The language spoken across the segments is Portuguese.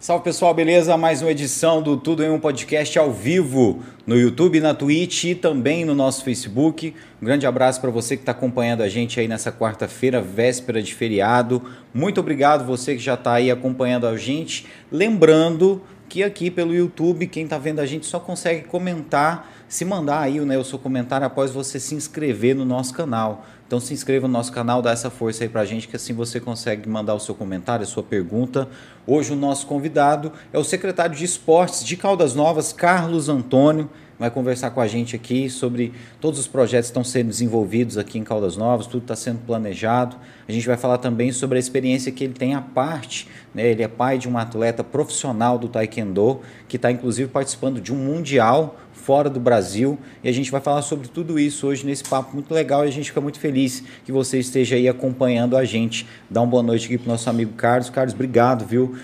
Salve pessoal, beleza? Mais uma edição do Tudo em um Podcast ao vivo no YouTube, na Twitch e também no nosso Facebook. Um grande abraço para você que está acompanhando a gente aí nessa quarta-feira, véspera de feriado. Muito obrigado você que já está aí acompanhando a gente. Lembrando que aqui pelo YouTube, quem está vendo a gente só consegue comentar, se mandar aí né, o seu comentário após você se inscrever no nosso canal. Então se inscreva no nosso canal, dá essa força aí pra gente, que assim você consegue mandar o seu comentário, a sua pergunta. Hoje o nosso convidado é o secretário de Esportes de Caldas Novas, Carlos Antônio. Vai conversar com a gente aqui sobre todos os projetos que estão sendo desenvolvidos aqui em Caldas Novas, tudo está sendo planejado. A gente vai falar também sobre a experiência que ele tem à parte. Né? Ele é pai de um atleta profissional do Taekwondo, que está inclusive participando de um Mundial fora do Brasil. E a gente vai falar sobre tudo isso hoje nesse papo muito legal e a gente fica muito feliz que você esteja aí acompanhando a gente. Dá uma boa noite aqui para nosso amigo Carlos. Carlos, obrigado, viu?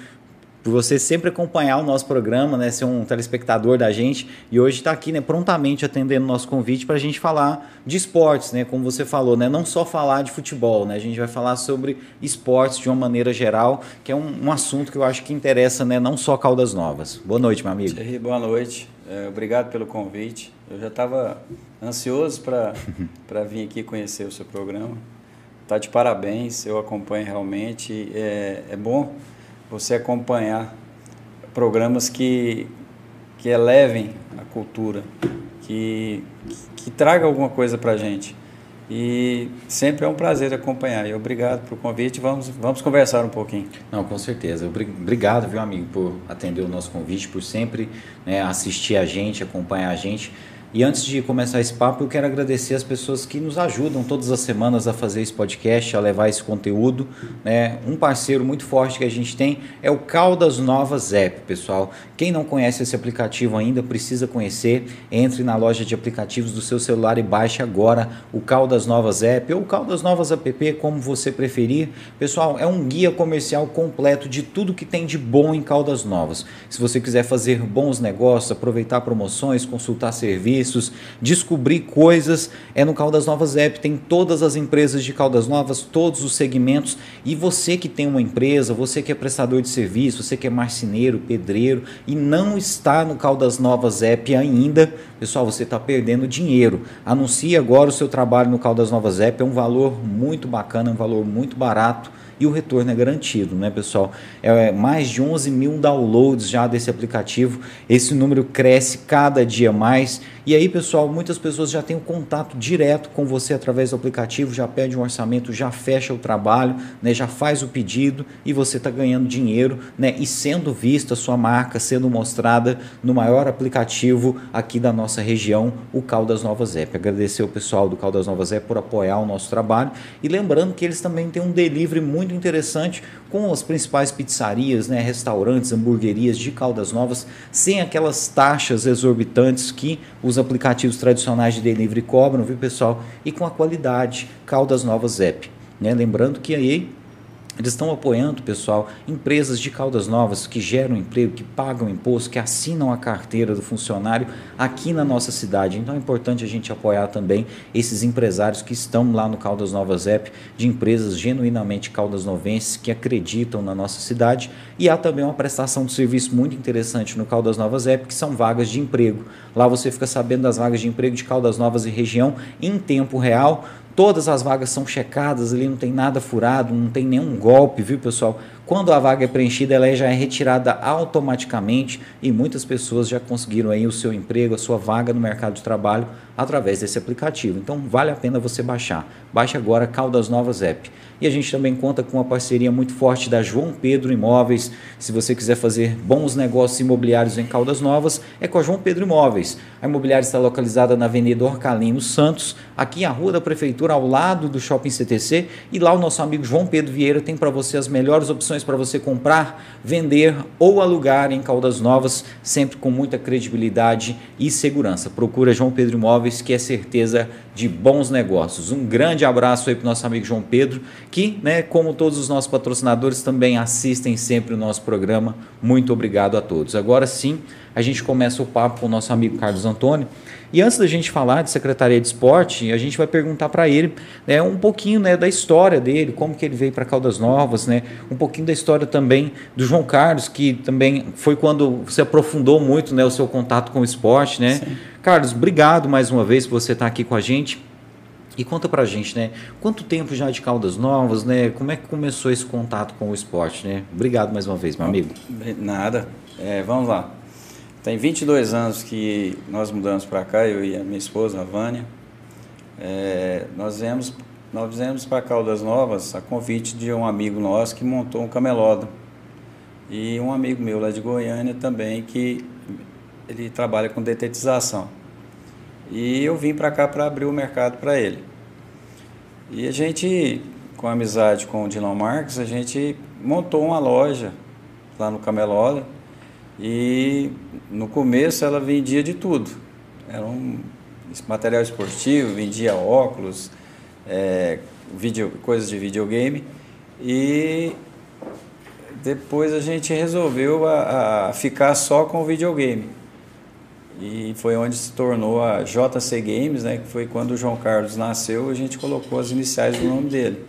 Por você sempre acompanhar o nosso programa, né? Ser um telespectador da gente e hoje está aqui, né? Prontamente atendendo o nosso convite para a gente falar de esportes, né? Como você falou, né? Não só falar de futebol, né? A gente vai falar sobre esportes de uma maneira geral, que é um, um assunto que eu acho que interessa, né? Não só Caldas Novas. Boa noite, meu amigo. Boa noite. É, obrigado pelo convite. Eu já estava ansioso para vir aqui conhecer o seu programa. Tá de parabéns, eu acompanho realmente. É, é bom você acompanhar programas que, que elevem a cultura, que, que, que traga alguma coisa para a gente. E sempre é um prazer acompanhar. E obrigado pelo convite. Vamos, vamos conversar um pouquinho. Não, com certeza. Obrigado, viu, amigo, por atender o nosso convite, por sempre né, assistir a gente, acompanhar a gente. E antes de começar esse papo, eu quero agradecer as pessoas que nos ajudam todas as semanas a fazer esse podcast, a levar esse conteúdo. Né? Um parceiro muito forte que a gente tem é o Caldas Novas App, pessoal. Quem não conhece esse aplicativo ainda precisa conhecer. Entre na loja de aplicativos do seu celular e baixe agora o Caldas Novas App ou Caldas Novas App, como você preferir. Pessoal, é um guia comercial completo de tudo que tem de bom em Caldas Novas. Se você quiser fazer bons negócios, aproveitar promoções, consultar serviços, serviços, descobrir coisas. É no Caldas Novas App, tem todas as empresas de Caldas Novas, todos os segmentos. E você que tem uma empresa, você que é prestador de serviço, você que é marceneiro, pedreiro e não está no Caldas Novas App ainda, pessoal, você está perdendo dinheiro. Anuncie agora o seu trabalho no Caldas Novas App, é um valor muito bacana, um valor muito barato e o retorno é garantido, né, pessoal? É mais de 11 mil downloads já desse aplicativo. Esse número cresce cada dia mais. E aí, pessoal, muitas pessoas já têm um contato direto com você através do aplicativo, já pede um orçamento, já fecha o trabalho, né, já faz o pedido e você está ganhando dinheiro, né, e sendo vista a sua marca, sendo mostrada no maior aplicativo aqui da nossa região, o Caldas Novas App. Agradecer o pessoal do Caldas Novas App por apoiar o nosso trabalho e lembrando que eles também têm um delivery muito muito interessante com as principais pizzarias, né, restaurantes, hamburguerias de Caldas Novas, sem aquelas taxas exorbitantes que os aplicativos tradicionais de delivery cobram, viu pessoal? E com a qualidade Caldas Novas App. Né? Lembrando que aí eles estão apoiando, pessoal, empresas de Caldas Novas que geram emprego, que pagam imposto, que assinam a carteira do funcionário aqui na nossa cidade. Então é importante a gente apoiar também esses empresários que estão lá no Caldas Novas App, de empresas genuinamente caldas novenses que acreditam na nossa cidade. E há também uma prestação de serviço muito interessante no Caldas Novas App, que são vagas de emprego. Lá você fica sabendo das vagas de emprego de Caldas Novas e região em tempo real Todas as vagas são checadas, ali não tem nada furado, não tem nenhum golpe, viu pessoal? Quando a vaga é preenchida, ela já é retirada automaticamente e muitas pessoas já conseguiram aí o seu emprego, a sua vaga no mercado de trabalho através desse aplicativo. Então vale a pena você baixar. Baixe agora Caldas Novas App. E a gente também conta com uma parceria muito forte da João Pedro Imóveis. Se você quiser fazer bons negócios imobiliários em Caldas Novas, é com a João Pedro Imóveis. A imobiliária está localizada na Avenida Orcalino Santos, aqui a Rua da Prefeitura, ao lado do Shopping CTC. E lá o nosso amigo João Pedro Vieira tem para você as melhores opções para você comprar, vender ou alugar em Caldas Novas, sempre com muita credibilidade e segurança. Procura João Pedro Imóveis, que é certeza de bons negócios. Um grande abraço aí para o nosso amigo João Pedro, que, né, como todos os nossos patrocinadores, também assistem sempre o nosso programa. Muito obrigado a todos. Agora sim, a gente começa o papo com o nosso amigo Carlos Antônio. E antes da gente falar de Secretaria de Esporte, a gente vai perguntar para ele né, um pouquinho né, da história dele, como que ele veio para Caldas Novas, né, um pouquinho da história também do João Carlos, que também foi quando você aprofundou muito né, o seu contato com o esporte. Né? Carlos, obrigado mais uma vez por você estar aqui com a gente. E conta pra gente, né? Quanto tempo já de Caldas Novas, né? Como é que começou esse contato com o esporte, né? Obrigado mais uma vez, meu amigo. Nada. É, vamos lá. Tem 22 anos que nós mudamos para cá, eu e a minha esposa, a Vânia. É, nós viemos, nós viemos para Caldas Novas a convite de um amigo nosso que montou um camelódromo. E um amigo meu lá de Goiânia também, que ele trabalha com detetização. E eu vim para cá para abrir o mercado para ele. E a gente, com amizade com o Dilon Marques, a gente montou uma loja lá no Camelódromo e no começo ela vendia de tudo. Era um material esportivo, vendia óculos, é, video, coisas de videogame e depois a gente resolveu a, a ficar só com o videogame e foi onde se tornou a JC Games, né, que foi quando o João Carlos nasceu, a gente colocou as iniciais do nome dele.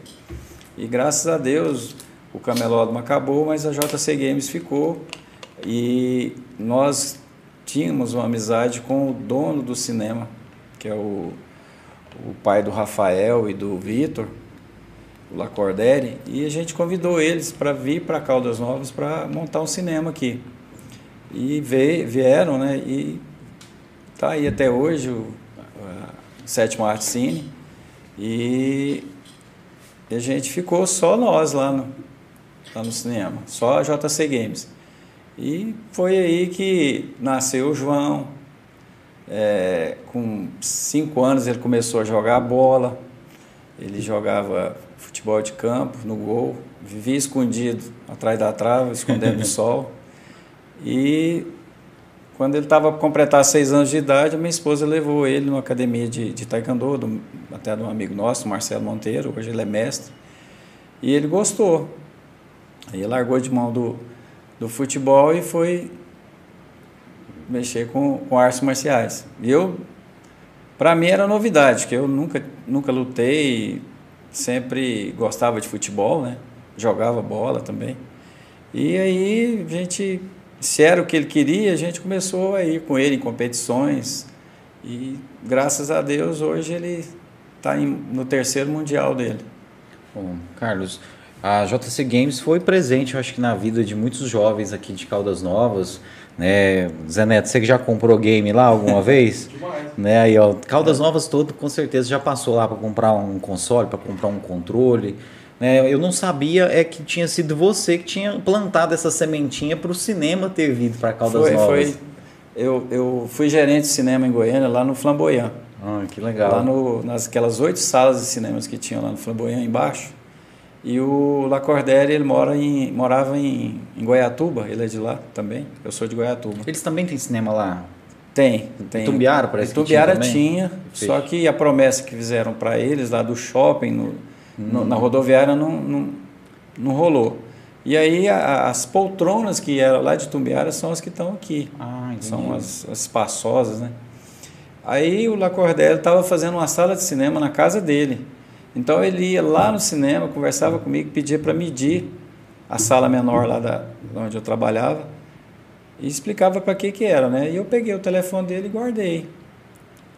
E graças a Deus o Camelódromo acabou, mas a JC Games ficou e nós tínhamos uma amizade com o dono do cinema, que é o, o pai do Rafael e do Vitor, o Lacordere, e a gente convidou eles para vir para Caldas Novas para montar um cinema aqui. E veio, vieram, né? E Está aí até hoje o, a Sétimo Arte Cine e a gente ficou só nós lá no, lá no cinema, só a JC Games. E foi aí que nasceu o João. É, com cinco anos ele começou a jogar bola. Ele jogava futebol de campo no gol, vivia escondido atrás da trave, escondendo no sol. E quando ele estava para completar seis anos de idade, minha esposa levou ele numa academia de, de taekwondo, do, até de um amigo nosso, Marcelo Monteiro, hoje ele é mestre, e ele gostou. Aí ele largou de mão do, do futebol e foi mexer com, com artes marciais. E eu, para mim era novidade, que eu nunca, nunca lutei, sempre gostava de futebol, né? Jogava bola também. E aí a gente se era o que ele queria, a gente começou a ir com ele em competições e graças a Deus hoje ele está no terceiro mundial dele. Bom, Carlos, a JC Games foi presente, eu acho que na vida de muitos jovens aqui de Caldas Novas, né? Zé Neto, você que já comprou game lá alguma vez? Demais. Né? Aí, ó, Caldas Novas todo com certeza já passou lá para comprar um console, para comprar um controle. É, eu não sabia é que tinha sido você que tinha plantado essa sementinha para o cinema ter vindo para Caldas foi, Novas. Foi. Eu, eu fui gerente de cinema em Goiânia, lá no Flamboyant. Ah, que legal. Lá no, nas aquelas oito salas de cinemas que tinham lá no Flamboyant, embaixo. E o Lacordaire, ele mora em, morava em, em Goiatuba, ele é de lá também. Eu sou de Goiatuba. Eles também têm cinema lá? Tem, tem. Tumbiara parece Tumbiara que tinha, tinha só que a promessa que fizeram para eles lá do shopping, no, no, na rodoviária não, não, não rolou. E aí a, as poltronas que eram lá de Tumbiara são as que estão aqui. Ah, são as, as espaçosas, né? Aí o Lacordaire estava fazendo uma sala de cinema na casa dele. Então ele ia lá no cinema, conversava comigo, pedia para medir a sala menor lá da, onde eu trabalhava e explicava para que que era, né? E eu peguei o telefone dele e guardei.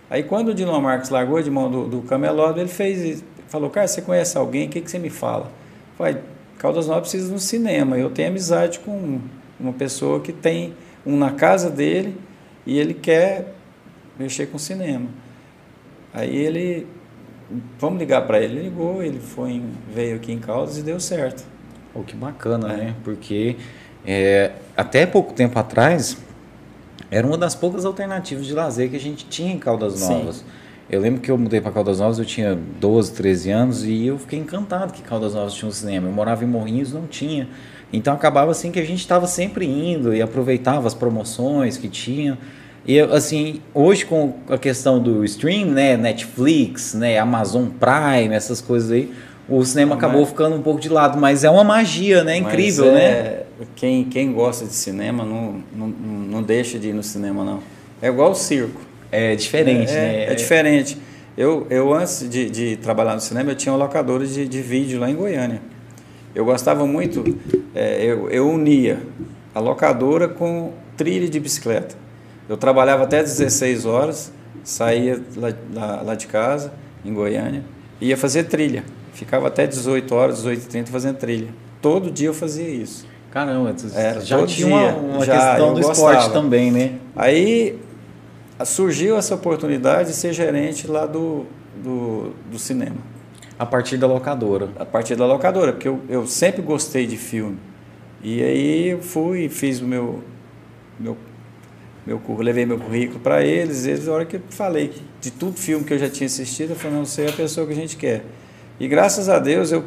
Aí quando o Dilon Marques largou de mão do, do camelódromo, ele fez falou, cara, você conhece alguém? O que, que você me fala? Falei, Caldas Novas precisa de um cinema. Eu tenho amizade com uma pessoa que tem um na casa dele e ele quer mexer com cinema. Aí ele, vamos ligar para ele. Ele ligou, ele foi, veio aqui em Caldas e deu certo. Oh, que bacana, é. né? Porque é, até pouco tempo atrás era uma das poucas alternativas de lazer que a gente tinha em Caldas Novas. Sim. Eu lembro que eu mudei para Caldas Novas, eu tinha 12, 13 anos e eu fiquei encantado que Caldas Novas tinha um cinema. Eu morava em Morrinhos, não tinha. Então acabava assim que a gente estava sempre indo e aproveitava as promoções que tinha. E assim, hoje com a questão do stream, né, Netflix, né, Amazon Prime, essas coisas aí, o cinema acabou ficando um pouco de lado, mas é uma magia, né, incrível, é, né? quem, quem gosta de cinema não, não, não deixa de ir no cinema, não. É igual o circo. É diferente, é, né? É, diferente. Eu, eu antes de, de trabalhar no cinema, eu tinha uma locadora de, de vídeo lá em Goiânia. Eu gostava muito, é, eu, eu unia a locadora com trilha de bicicleta. Eu trabalhava até 16 horas, saía lá, lá, lá de casa, em Goiânia, ia fazer trilha. Ficava até 18 horas, 18h30 fazendo trilha. Todo dia eu fazia isso. Caramba, Era, já tinha dia. uma, uma Já, questão do gostava. esporte também, né? Aí surgiu essa oportunidade de ser gerente lá do, do, do cinema, A partir da locadora. a partir da locadora, porque eu, eu sempre gostei de filme. E aí eu fui e fiz o meu, meu, meu currículo, levei meu currículo para eles, eles, na hora que eu falei de tudo filme que eu já tinha assistido, eu falei, não, você é a pessoa que a gente quer. E graças a Deus eu,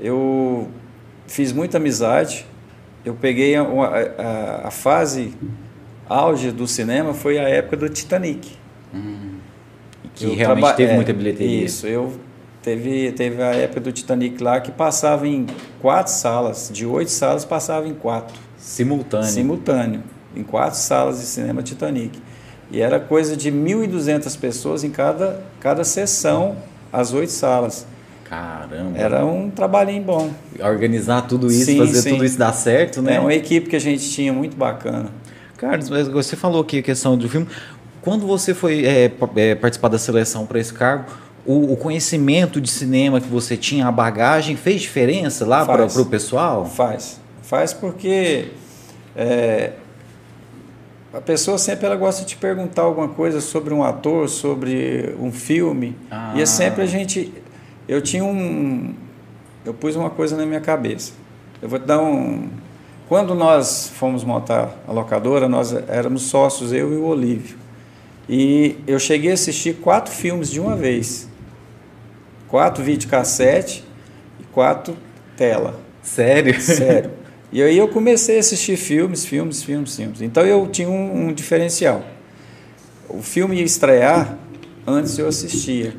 eu fiz muita amizade, eu peguei uma- a, a fase auge do cinema foi a época do Titanic. Que Eu realmente traba- teve é, muita bilheteria. Isso, eu teve, teve a época do Titanic lá que passava em quatro salas, de oito salas passava em quatro, Simultâneo. simultâneo, em quatro salas de cinema Titanic. E era coisa de 1.200 pessoas em cada, cada sessão, as oito salas. Caramba. Era um trabalhinho bom. Organizar tudo isso, Sim, fazer sim. tudo isso dar certo, né? É uma equipe que a gente tinha muito bacana. Carlos, mas você falou aqui a questão do filme. Quando você foi é, é, participar da seleção para esse cargo, o, o conhecimento de cinema que você tinha, a bagagem, fez diferença lá para o pessoal? Faz. Faz porque é, a pessoa sempre ela gosta de te perguntar alguma coisa sobre um ator, sobre um filme. Ah. E é sempre a gente. Eu tinha um. Eu pus uma coisa na minha cabeça. Eu vou te dar um. Quando nós fomos montar a locadora, nós éramos sócios, eu e o Olívio. E eu cheguei a assistir quatro filmes de uma vez. Quatro videocassete e quatro tela. Sério? Sério. E aí eu comecei a assistir filmes, filmes, filmes, filmes. Então eu tinha um, um diferencial. O filme ia estrear, antes eu assistia.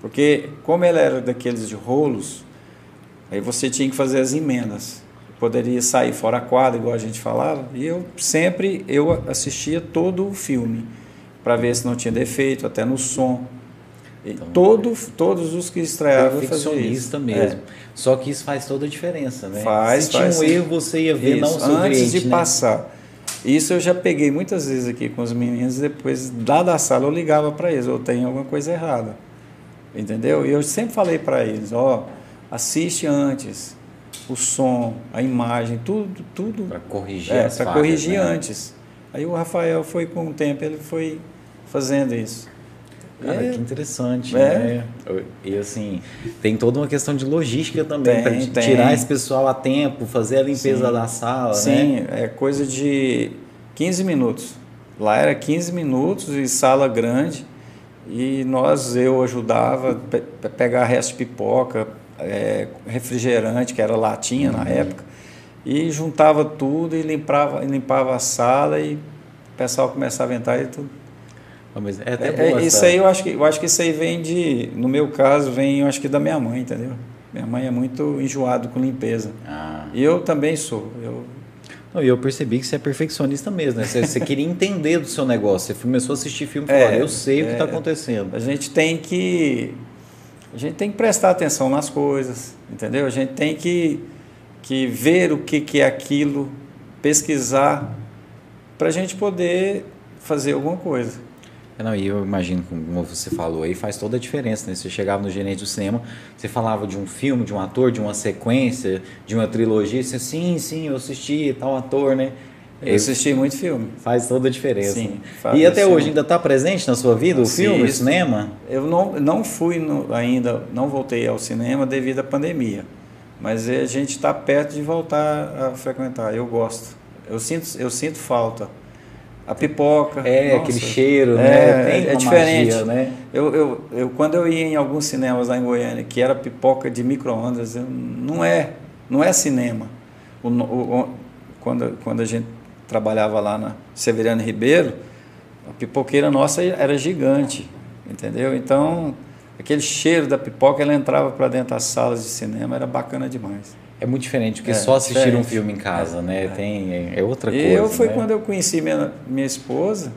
Porque como ele era daqueles de rolos, aí você tinha que fazer as emendas. Poderia sair fora a quadra, igual a gente falava. E eu sempre eu assistia todo o filme para ver se não tinha defeito, até no som. E todo, todos os que estreavam. Perfeccionista É. mesmo. Só que isso faz toda a diferença, né? Faz, Se tinha faz um sim. erro, você ia ver, não Isso, o seu antes cliente, de né? passar. Isso eu já peguei muitas vezes aqui com os meninos, depois lá da sala eu ligava para eles, ou tem alguma coisa errada. Entendeu? E eu sempre falei para eles, ó, assiste antes o som, a imagem, tudo, tudo Para corrigir é, para corrigir né? antes. Aí o Rafael foi com o tempo, ele foi fazendo isso. Cara, É. que interessante, É. né? E assim, tem toda uma questão de logística também, Tem, para tem. tirar esse pessoal a tempo, fazer a limpeza Sim. da sala, né? Sim, é coisa de 15 minutos. Lá era 15 minutos e sala grande. E nós, eu ajudava pe- pegar resto de pipoca, é, refrigerante, que era latinha na época, e juntava tudo e limpava, limpava a sala e o pessoal começava a entrar e tudo. Ah, Mas é até É, boa é, isso aí eu acho que eu acho que isso aí vem de, no meu caso, vem eu acho que da minha mãe, entendeu? Minha mãe é muito enjoada com limpeza. Ah. E eu também sou. Eu Não, e eu percebi que você é perfeccionista mesmo, né? Você, você queria entender do seu negócio. Você começou a assistir filme e É, falou, "Olha, eu sei o que é. está acontecendo. A gente tem que a gente tem que prestar atenção nas coisas, entendeu? A gente tem que, que ver o que, que é aquilo, pesquisar, para a gente poder fazer alguma coisa. É, Não, e eu imagino, como você falou aí, faz toda a diferença, né? Você chegava no gerente do cinema, você falava de um filme, de um ator, de uma sequência, de uma trilogia, você, sim, sim, eu assisti tal ator, né? Eu assisti muito filme. Faz toda a diferença. Sim, e até assim. hoje ainda está presente na sua vida o Sim, filme, o cinema? Eu não, não fui no- ainda, não voltei ao cinema devido à pandemia, mas a gente está perto de voltar a frequentar. Eu gosto. Eu sinto, eu sinto falta. A pipoca. É, nossa, aquele cheiro, é, né? É uma diferente. magia, né? Eu, eu, eu, quando eu ia em alguns cinemas lá em Goiânia, que era pipoca de micro-ondas, não é, não é cinema. O, o- o- quando, quando a gente trabalhava lá na Severiano Ribeiro, a pipoqueira nossa era gigante, entendeu? Então, aquele cheiro da pipoca, ela entrava para dentro das salas de cinema, era bacana demais. É muito diferente do que é, só assistir diferente. um filme em casa, é, né? É. Tem, é outra coisa. Eu foi né? quando eu conheci minha, minha esposa,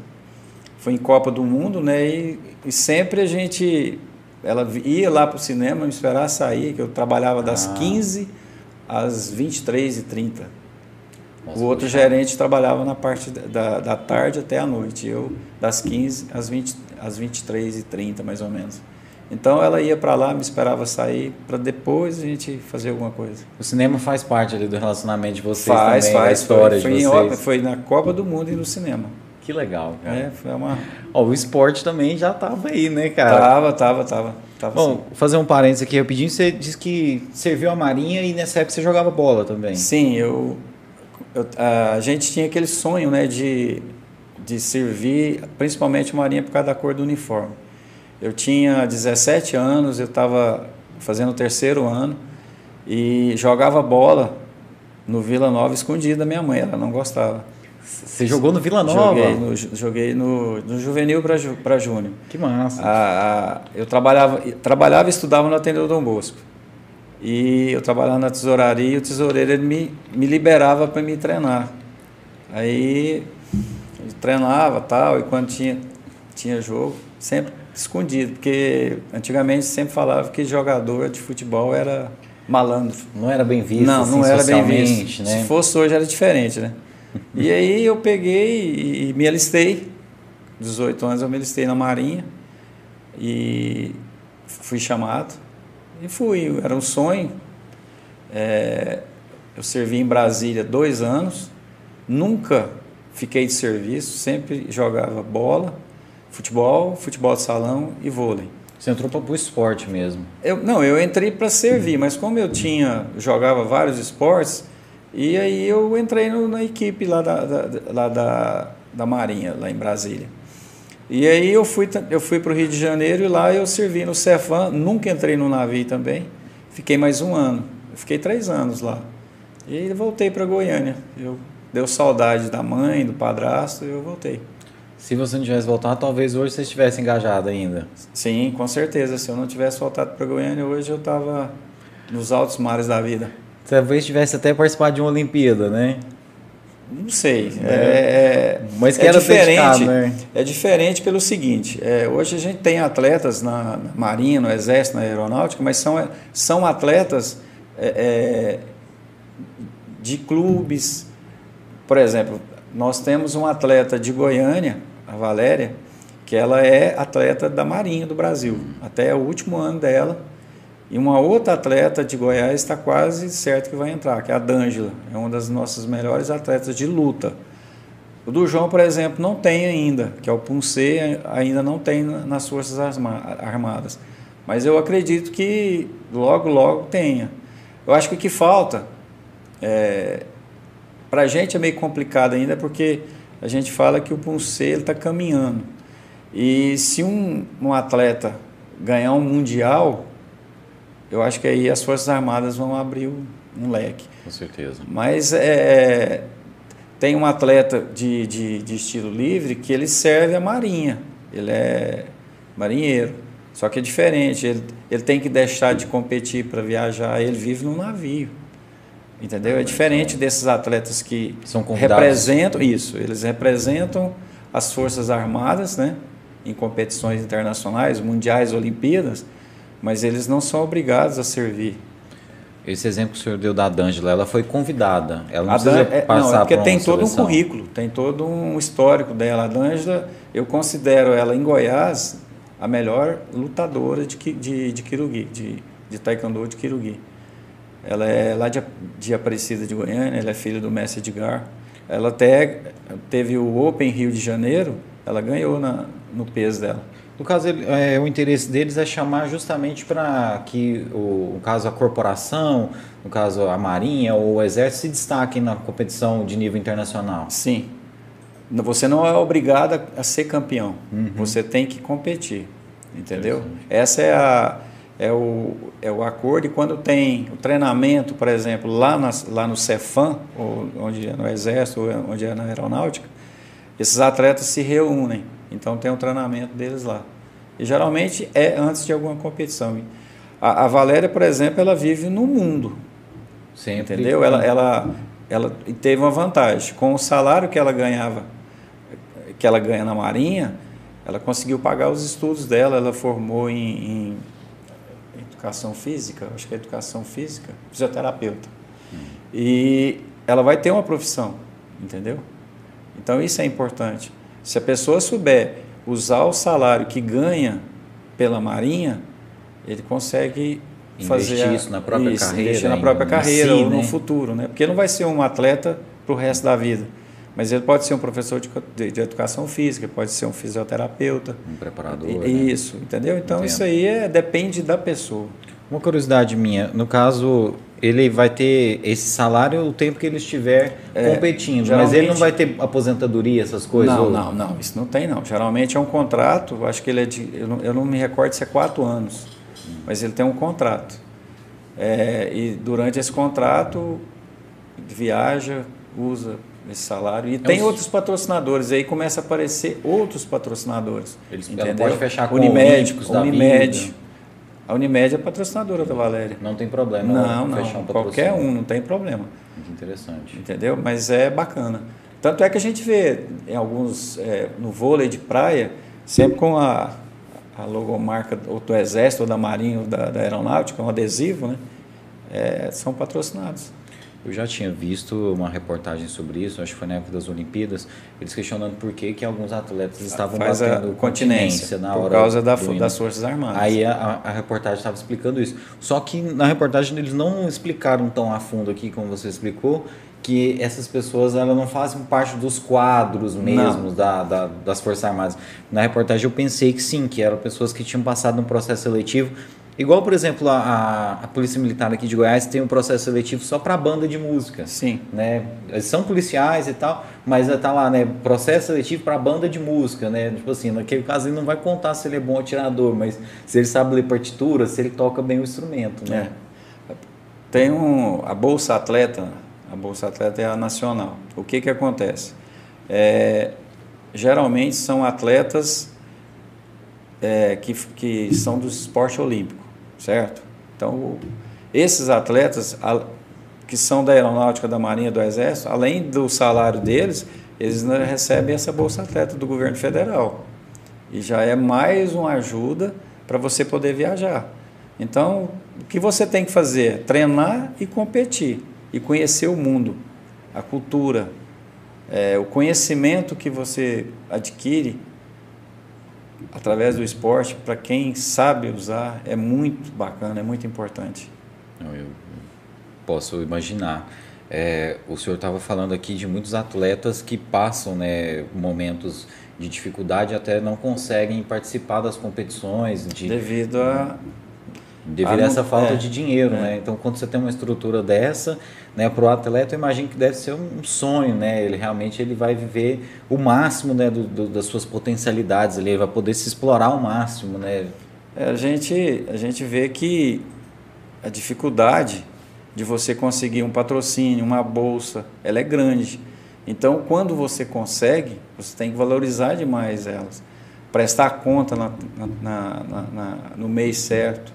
foi em Copa do Mundo, né? E, e sempre a gente. Ela ia lá para o cinema me esperar sair, que eu trabalhava das ah. 15 às 23h30. O outro gerente trabalhava na parte da, da tarde até a noite, eu das 15 às, 20, às 23h30, mais ou menos. Então ela ia para lá, me esperava sair, para depois a gente fazer alguma coisa. O cinema faz parte ali do relacionamento de vocês faz, também, faz, da história foi, de foi vocês. Em, foi na Copa do Mundo e no cinema. Que legal, cara. É, foi uma... Ó, o esporte também já tava aí, né, cara? Tava, tava, tava. tava Bom, sim. fazer um parênteses aqui rapidinho. Você disse que serviu a Marinha e nessa época você jogava bola também. Sim, eu, eu a gente tinha aquele sonho, né, de, de servir, principalmente a Marinha por causa da cor do uniforme. Eu tinha 17 anos, eu estava fazendo o terceiro ano e jogava bola no Vila Nova escondido da minha mãe, ela não gostava. Você jogou no Vila Nova? Joguei no, joguei no, no juvenil para júnior. Que massa. Eu trabalhava, trabalhava e estudava no Atendeu Dom Bosco. E eu trabalhava na tesouraria e o tesoureiro ele me, me liberava para me treinar. Aí eu treinava tal, e quando tinha, tinha jogo, sempre escondido, porque antigamente sempre falava que jogador de futebol era malandro. Não era bem visto. Não, assim, não era bem visto. Né? Se fosse hoje era diferente, né? e aí eu peguei e me alistei. 18 anos eu me alistei na Marinha e fui chamado. E fui, era um sonho. É, eu servi em Brasília dois anos, nunca fiquei de serviço, sempre jogava bola futebol, futebol de salão e vôlei. Você entrou para o esporte mesmo? Eu, não, eu entrei para servir, mas como eu tinha jogava vários esportes, e aí eu entrei no, na equipe lá da, da, lá da, da Marinha, lá em Brasília. E aí eu fui, eu fui para o Rio de Janeiro e lá eu servi no Cefam, nunca entrei no navio também, fiquei mais um ano. Fiquei três anos lá. E voltei para Goiânia. Eu deu saudade da mãe, do padrasto, e eu voltei. Se você não tivesse voltado, talvez hoje você estivesse engajado ainda. Sim, com certeza. Se eu não tivesse voltado para Goiânia, hoje eu estava nos altos mares da vida. Talvez tivesse até participado de uma Olimpíada, né? Não sei. É, é, Mas que é era diferente. né? É diferente pelo seguinte: é, hoje a gente tem atletas na, na, Marinha, no Exército, na Aeronáutica, mas são, são atletas é, é de clubes. Por exemplo, nós temos um atleta de Goiânia a Valéria, que ela é atleta da Marinha do Brasil, até o último ano dela. E uma outra atleta de Goiás está quase certo que vai entrar, que é a D'Angela, é uma das nossas melhores atletas de luta. O do João, por exemplo, não tem ainda, que é o Punce, ainda não tem nas Forças Armadas. Mas eu acredito que logo, logo tenha. Eu acho que o que falta, é, para a gente é meio complicado ainda, porque a gente fala que o Punce está caminhando. E se um, um atleta ganhar um mundial, eu acho que aí as Forças Armadas vão abrir um leque. Com certeza. Mas é, tem um atleta de, de, de, estilo livre que ele serve a marinha. Ele é marinheiro. Só que é diferente. Ele, ele tem que deixar de competir para viajar. Ele vive num navio. Entendeu? É diferente desses atletas que São representam isso, eles representam as Forças Armadas, né, em competições internacionais, mundiais, Olimpíadas, mas eles não são obrigados a servir. Esse exemplo que o senhor deu da D'Angela, ela foi convidada. Ela não a precisa é, passar não, é porque tem todo seleção. um currículo, tem todo um histórico dela. A D'Angela, eu considero ela em Goiás a melhor lutadora de, de, de Kirugi, de, de Taekwondo de Kirugi. Ela é lá de, de Aparecida de Goiânia, ela é filha do mestre Edgar. Ela até teve o Open Rio de Janeiro, ela ganhou na, no peso dela. No caso, ele, é, o interesse deles é chamar justamente para que, o, no caso, a corporação, no caso, a Marinha ou o Exército se destaquem na competição de nível internacional. Sim. Você não é obrigado a, a ser campeão. Uhum. Você tem que competir. Entendeu? Essa é a é o, é o acordo, e quando tem o treinamento, por exemplo, lá, nas, lá no Cefam, ou onde é no Exército, ou onde é na Aeronáutica, esses atletas se reúnem, então tem o treinamento deles lá. E geralmente é antes de alguma competição. A, a Valéria, por exemplo, ela vive no mundo. Sempre. Entendeu? Ela, ela, ela teve uma vantagem. Com o salário que ela ganhava, que ela ganha na Marinha, ela conseguiu pagar os estudos dela. Ela formou em, em educação física, acho que é educação física, fisioterapeuta. Hum. E ela vai ter uma profissão, entendeu? Então isso é importante. Se a pessoa souber usar o salário que ganha pela Marinha, ele consegue investir fazer isso na própria isso, carreira, investir na própria carreira si, ou no né? futuro, né? Porque ele não vai ser um atleta para o resto da vida, mas ele pode ser um professor de, de, de educação física, pode ser um fisioterapeuta, um preparador. E, né? Isso, entendeu? Então Entendo. isso aí é, depende da pessoa. Uma curiosidade minha, no caso, ele vai ter esse salário o tempo que ele estiver É, competindo, mas ele não vai ter aposentadoria, essas coisas? Não, ou- não, não, isso não tem não. Geralmente é um contrato, acho que ele é de, eu não, eu não me recordo se é quatro anos, mas ele tem um contrato. É, e durante esse contrato viaja, usa esse salário e tem os- outros patrocinadores aí começa a aparecer outros patrocinadores. Eles- entendeu? pode fechar com Unimed, Olímpicos Unimed. A Unimed é patrocinadora da Valéria. Não tem problema Não, fechar não, um qualquer um, não tem problema. Muito interessante. entendeu? Mas é bacana. Tanto é que a gente vê em alguns, é, no vôlei de praia, sempre com a, a logomarca ou do Exército, ou da Marinha, ou da, da Aeronáutica, um adesivo, né? É, são patrocinados. Eu já tinha visto uma reportagem sobre isso, acho que foi na época das Olimpíadas, eles questionando por que, que alguns atletas estavam Faz batendo continência, na por hora causa da, das Forças Armadas. Aí a, a reportagem estava explicando isso. Só que na reportagem eles não explicaram tão a fundo aqui como você explicou, que essas pessoas elas não fazem parte dos quadros mesmos da, da- das Forças Armadas. Na reportagem eu pensei que sim, que eram pessoas que tinham passado um processo seletivo. Igual, por exemplo, a, a- Polícia Militar aqui de Goiás tem um processo seletivo só para banda de música Sim. né? Eles são policiais e tal, mas tá lá, né? Processo seletivo para banda de música, né? Tipo assim, naquele caso ele não vai contar se ele é bom atirador, mas se ele sabe ler partitura, se ele toca bem o instrumento, né? É. Tem um, a Bolsa Atleta, a Bolsa Atleta é a nacional. O que que acontece? É, geralmente são atletas é, que, que são do esporte olímpico, certo? Então, esses atletas que são da aeronáutica, da marinha, do exército, além do salário deles, eles recebem essa Bolsa Atleta do governo federal. E já é mais uma ajuda para você poder viajar. Então, o que você tem que fazer treinar e competir e conhecer o mundo, a cultura, é, o conhecimento que você adquire através do esporte, para quem sabe usar, é muito bacana, é muito importante. Eu posso imaginar. É, o senhor estava falando aqui de muitos atletas que passam né, momentos de dificuldade até não conseguem participar das competições de, Devido a. devido Ah, a essa falta é, de dinheiro, é. né? Então, quando você tem uma estrutura dessa, né, para o atleta, eu imagino que deve ser um sonho, né? Ele realmente ele vai viver o máximo, né, do, do- das suas potencialidades, ele vai poder se explorar ao máximo, né? É, a, gente, a gente vê que a dificuldade de você conseguir um patrocínio, uma bolsa, ela é grande. Então, quando você consegue, você tem que valorizar demais elas. Prestar conta na- na- na- no mês certo.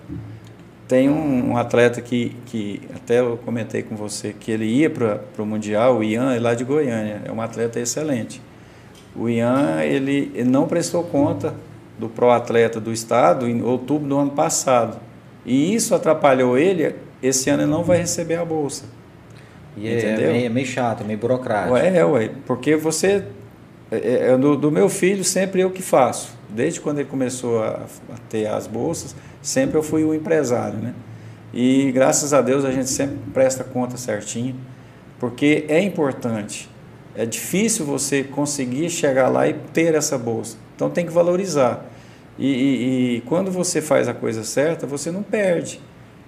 Tem um, um atleta que, que, até eu comentei com você, que ele ia para o Mundial, o Ian, é lá de Goiânia, é um atleta excelente. O Ian, ele, ele não prestou conta do pró-atleta do estado em outubro do ano passado. E isso atrapalhou ele, esse ano ele não vai receber a bolsa. E é, Entendeu? meio, é meio chato, é meio burocrático. Ué, é, ué, porque você. É, é, do, do meu filho, sempre eu que faço. Desde quando ele começou a, a ter as bolsas, sempre eu fui o empresário, né? E graças a Deus a gente sempre presta conta certinho, porque é importante. É difícil você conseguir chegar lá e ter essa bolsa. Então tem que valorizar. E, e- e quando você faz a coisa certa, você não perde.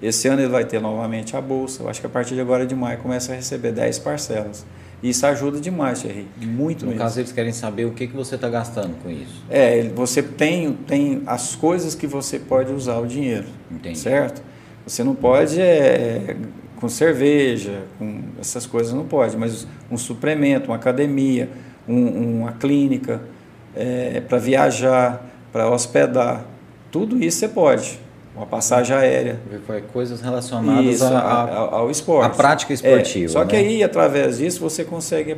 Esse ano ele vai ter novamente a bolsa. Eu acho que a partir de agora de maio começa a receber 10 parcelas. Isso ajuda demais, Thierry. Muito No mesmo. caso, eles querem saber o que, que você está gastando com isso. É, você tem, tem as coisas que você pode usar o dinheiro. Entendi. Certo? Você não pode é, com cerveja, com essas coisas não pode, mas um suplemento, uma academia, um- uma clínica, para viajar, para hospedar, tudo isso você pode. Uma passagem aérea. Coisas relacionadas Isso, a, a, ao esporte. A prática esportiva. É, só que né? aí, através disso, você consegue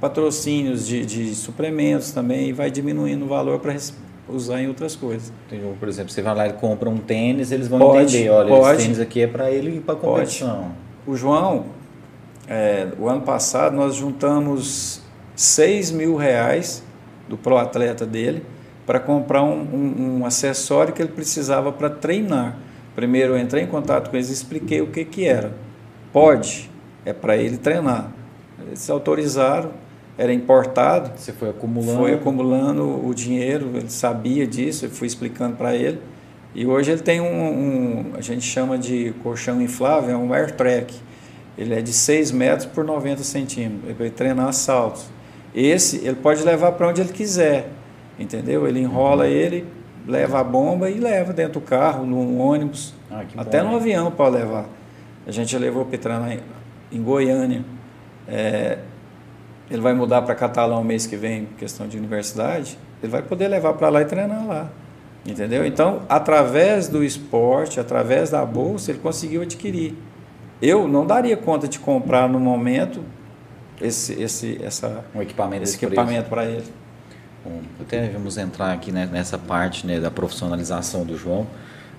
patrocínios de, de suplementos também e vai diminuindo o valor para usar em outras coisas. Por exemplo, você vai lá e compra um tênis, eles vão Pode, entender, olha, pode. esse tênis aqui é para ele ir para competição. O João, é, o ano passado nós juntamos 6 mil reais do pro atleta dele para comprar um, um, um acessório que ele precisava para treinar. Primeiro eu entrei em contato com eles e expliquei o que, que era. Pode, é para ele treinar. Eles autorizaram, era importado. Você foi acumulando. Foi acumulando o dinheiro, ele sabia disso, eu fui explicando para ele. E hoje ele tem um, um, a gente chama de colchão inflável, é um air track. Ele é de 6 metros por 90 centímetros, ele vai treinar saltos. Esse ele pode levar para onde ele quiser, entendeu? Ele enrola ele, leva a bomba e leva dentro do carro, no ônibus, ah, até bom, no avião pode levar. A gente levou para treinar em, em Goiânia. É, ele vai mudar para Catalão mês que vem, questão de universidade, ele vai poder levar para lá e treinar lá. Entendeu? Então, através do esporte, através da bolsa, ele conseguiu adquirir. Eu não daria conta de comprar no momento esse, esse, essa, um equipamento, esse equipamento para ele. Até vamos entrar aqui né, nessa parte né, da profissionalização do João.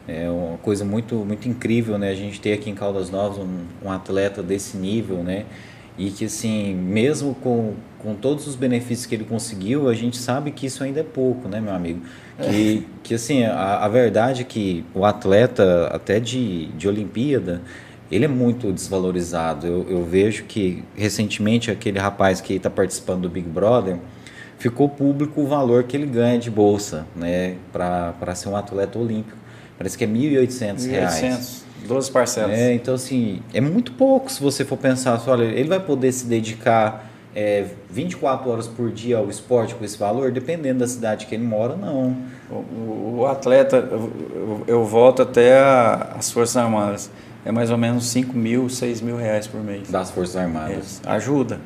É uma coisa muito, muito incrível, né? A gente ter aqui em Caldas Novas um, um atleta desse nível, né? E que, assim, mesmo com, com todos os benefícios que ele conseguiu, a gente sabe que isso ainda é pouco, né, meu amigo? Que, é. que assim, a, a verdade é que o atleta, até de, de Olimpíada, ele é muito desvalorizado. Eu, eu vejo que, recentemente, aquele rapaz que está participando do Big Brother, ficou público o valor que ele ganha de bolsa, né, para ser um atleta olímpico. Parece que é R$ 1.800. 1.800. 12 parcelas. É, então, assim, é muito pouco se você for pensar. Assim, olha, ele vai poder se dedicar é, 24 horas por dia ao esporte com esse valor, dependendo da cidade que ele mora, não. O, o atleta, eu, eu, volto até a, as Forças Armadas, é mais ou menos 5 mil, 6 mil reais por mês. Das Forças Armadas. É, ajuda.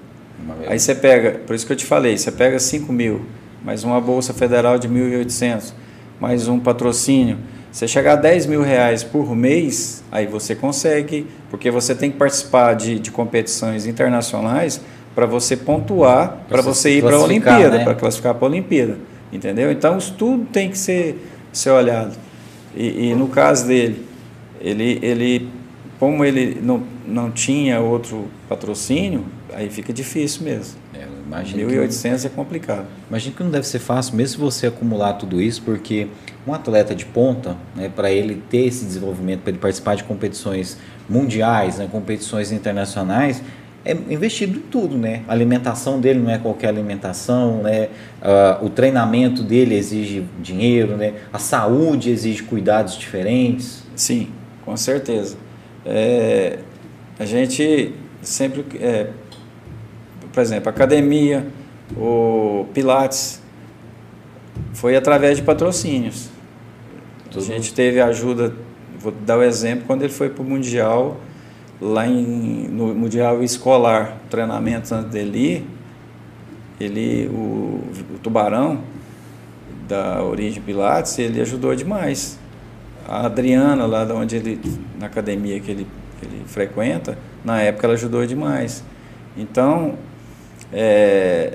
Aí você pega, por isso que eu te falei, você pega 5 mil, mais uma Bolsa Federal de 1.800, mais um patrocínio você chegar a 10 mil reais por mês, aí você consegue, porque você tem que participar de, de competições internacionais para você pontuar, para você ir para a Olimpíada, né? para classificar para a Olimpíada. Entendeu? Então, isso tudo tem que ser, ser olhado. E, e no caso dele, ele, ele, como ele não, não tinha outro patrocínio, aí fica difícil mesmo. É, 1.800 é complicado. Imagina que não deve ser fácil, mesmo se você acumular tudo isso, porque um atleta de ponta, né, para ele ter esse desenvolvimento, para ele participar de competições mundiais, né, competições internacionais, é investido em tudo, né? A alimentação dele não é qualquer alimentação, né? Uh, o treinamento dele exige dinheiro, né? A saúde exige cuidados diferentes. Sim, com certeza. É, a gente sempre, é, por exemplo, academia, o Pilates, foi através de patrocínios. A gente teve ajuda, vou dar o exemplo, quando ele foi para o Mundial, lá em, no Mundial Escolar, treinamento antes dele ele, o, o Tubarão, da Origem Pilates, ele ajudou demais. A Adriana, lá de onde ele, na academia que ele, que ele frequenta, na época ela ajudou demais. Então, é,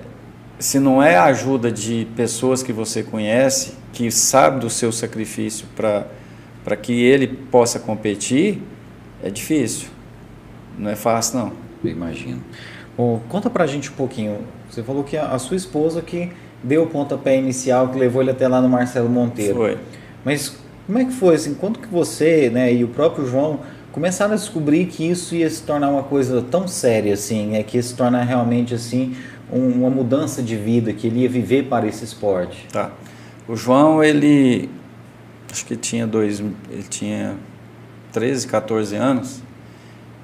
se não é a ajuda de pessoas que você conhece, que sabe do seu sacrifício para que ele possa competir, é difícil. Não é fácil, não. Eu imagino. Bom, conta pra gente um pouquinho. Você falou que a, a sua esposa que deu o pontapé inicial, que levou ele até lá no Marcelo Monteiro. Foi. Mas como é que foi? Assim, quando que você né, e o próprio João começaram a descobrir que isso ia se tornar uma coisa tão séria assim, é que ia se tornar realmente assim uma mudança de vida, que ele ia viver para esse esporte? Tá. O João, ele acho que tinha dois, ele tinha 13, 14 anos.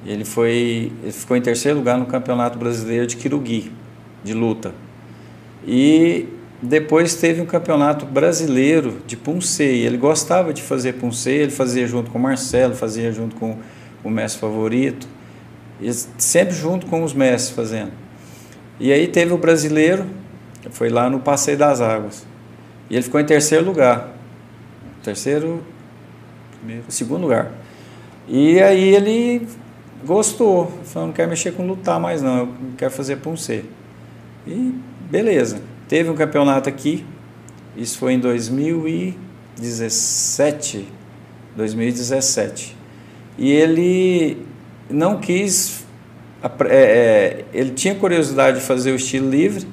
Ele foi, ele ficou em terceiro lugar no Campeonato Brasileiro de Quirugui, de luta. E depois teve um campeonato brasileiro de Punsei. Ele gostava de fazer Punsei, ele fazia junto com o Marcelo, fazia junto com o mestre favorito, sempre junto com os mestres fazendo. E aí teve o brasileiro, foi lá no Passeio das Águas. E ele ficou em terceiro lugar. Terceiro, Primeiro. Segundo lugar. E aí ele gostou, falou, não quero mexer com lutar mais não, eu quero fazer Punce. E beleza. Teve um campeonato aqui, isso foi em 2017, 2017. E ele não quis, é, é, ele tinha curiosidade de fazer o estilo livre,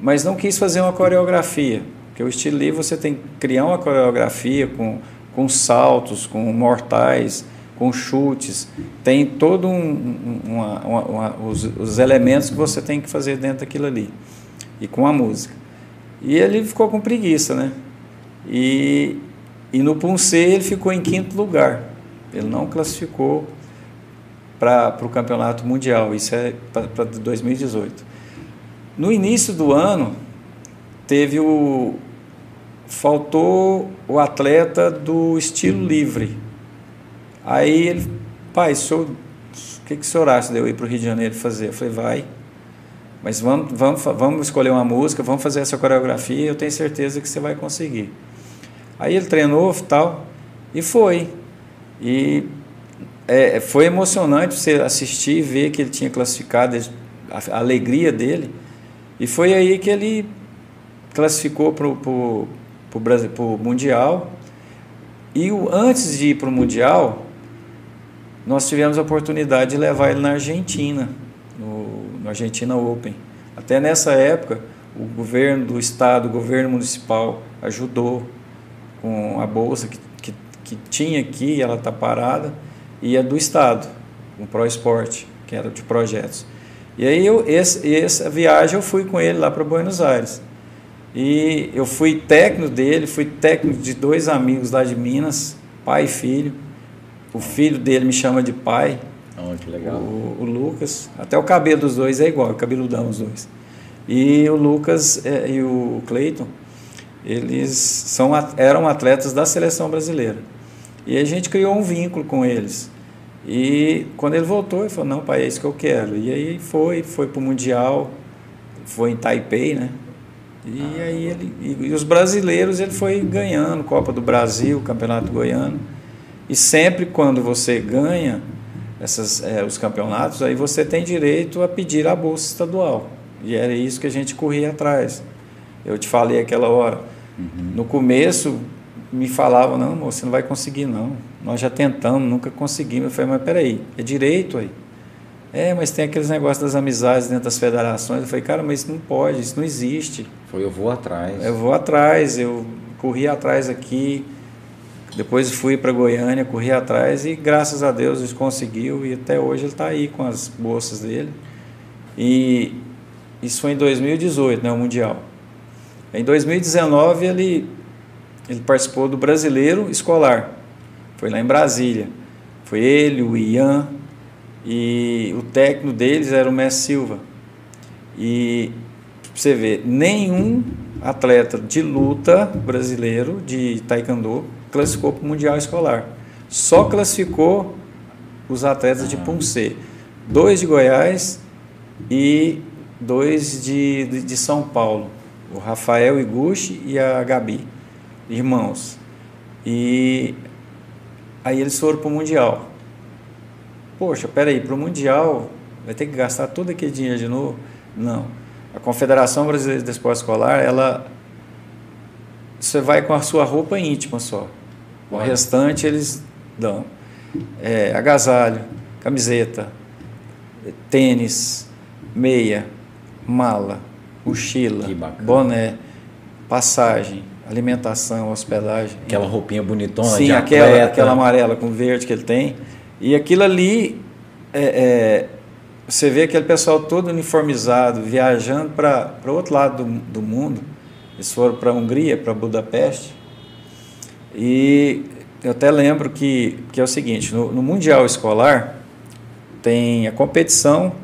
mas não quis fazer uma coreografia. Porque o estilo livre você tem que criar uma coreografia com, com saltos, com mortais, com chutes, tem todo um, uma, uma, uma, os, os, elementos que você tem que fazer dentro daquilo ali, e com a música. E ele ficou com preguiça, né? E, e no Punce ele ficou em quinto lugar, ele não classificou para o campeonato mundial, isso é para 2018. No início do ano, teve o. faltou o atleta do estilo livre Aí ele, pai, o que, que o senhor acha de eu ir para o Rio de Janeiro fazer? Eu falei, vai. Mas vamos, vamos, vamos escolher uma música, vamos fazer essa coreografia, eu tenho certeza que você vai conseguir. Aí ele treinou tal, e foi. E é, foi emocionante você assistir e ver que ele tinha classificado, a, a alegria dele. E foi aí que ele classificou para o Mundial. E o, antes de ir para o Mundial, nós tivemos a oportunidade de levar ele na Argentina, Argentina Open. Até nessa época, o governo do estado, o governo municipal ajudou com a bolsa que, que, que tinha aqui, ela está parada, e é do estado, o Pro Esporte, que era de projetos. E aí eu, esse, essa viagem eu fui com ele lá para Buenos Aires. E eu fui técnico dele, fui técnico de dois amigos lá de Minas, pai e filho. O filho dele me chama de pai. Oh, que legal. O, o Lucas. Até o cabelo dos dois é igual, cabeludão os dois. E o Lucas é, e o Cleiton, eles são, eram atletas da seleção brasileira. E a gente criou um vínculo com eles. E quando ele voltou, ele falou: Não, pai, é isso que eu quero. E aí foi, foi para o Mundial, foi em Taipei, né? E ah, aí ele. E, e os brasileiros ele foi ganhando, Copa do Brasil, Campeonato Goiano. E sempre quando você ganha essas, é, os campeonatos, aí você tem direito a pedir a bolsa estadual. E era isso que a gente corria atrás. Eu te falei aquela hora. Uhum. No começo me falavam, não, você não vai conseguir não. Nós já tentamos, nunca conseguimos. Eu falei, mas peraí, é direito aí. É, mas tem aqueles negócios das amizades dentro das federações. Eu falei, cara, mas isso não pode, isso não existe. Foi, eu vou atrás. Eu vou atrás, eu corri atrás aqui. Depois fui para Goiânia, corri atrás e graças a Deus ele conseguiu e até hoje ele está aí com as bolsas dele. E isso foi em 2018, né, o Mundial. Em 2019 ele, ele participou do Brasileiro Escolar. Foi lá em Brasília. Foi ele, o Ian e o técnico deles era o Messi Silva. E você vê, nenhum atleta de luta brasileiro de taekwondo classificou para o Mundial Escolar. Só classificou os atletas de Punce. Dois de Goiás e dois de, de, de São Paulo. O Rafael Iguchi e a Gabi, irmãos. E aí eles foram para o Mundial. Poxa, peraí, para o Mundial vai ter que gastar todo aquele dinheiro de novo? Não. A Confederação Brasileira de Esporte Escolar, ela você vai com a sua roupa íntima só. O restante eles dão. É, agasalho, camiseta, tênis, meia, mala, mochila, boné, passagem, alimentação, hospedagem. Aquela roupinha bonitona Sim, de aquela, atleta. aquela amarela com verde que ele tem. E aquilo ali, é, é, você vê aquele pessoal todo uniformizado, viajando para o outro lado do, do mundo. Eles foram para a Hungria, para Budapeste. E eu até lembro que, que é o seguinte: no, no Mundial Escolar, tem a competição,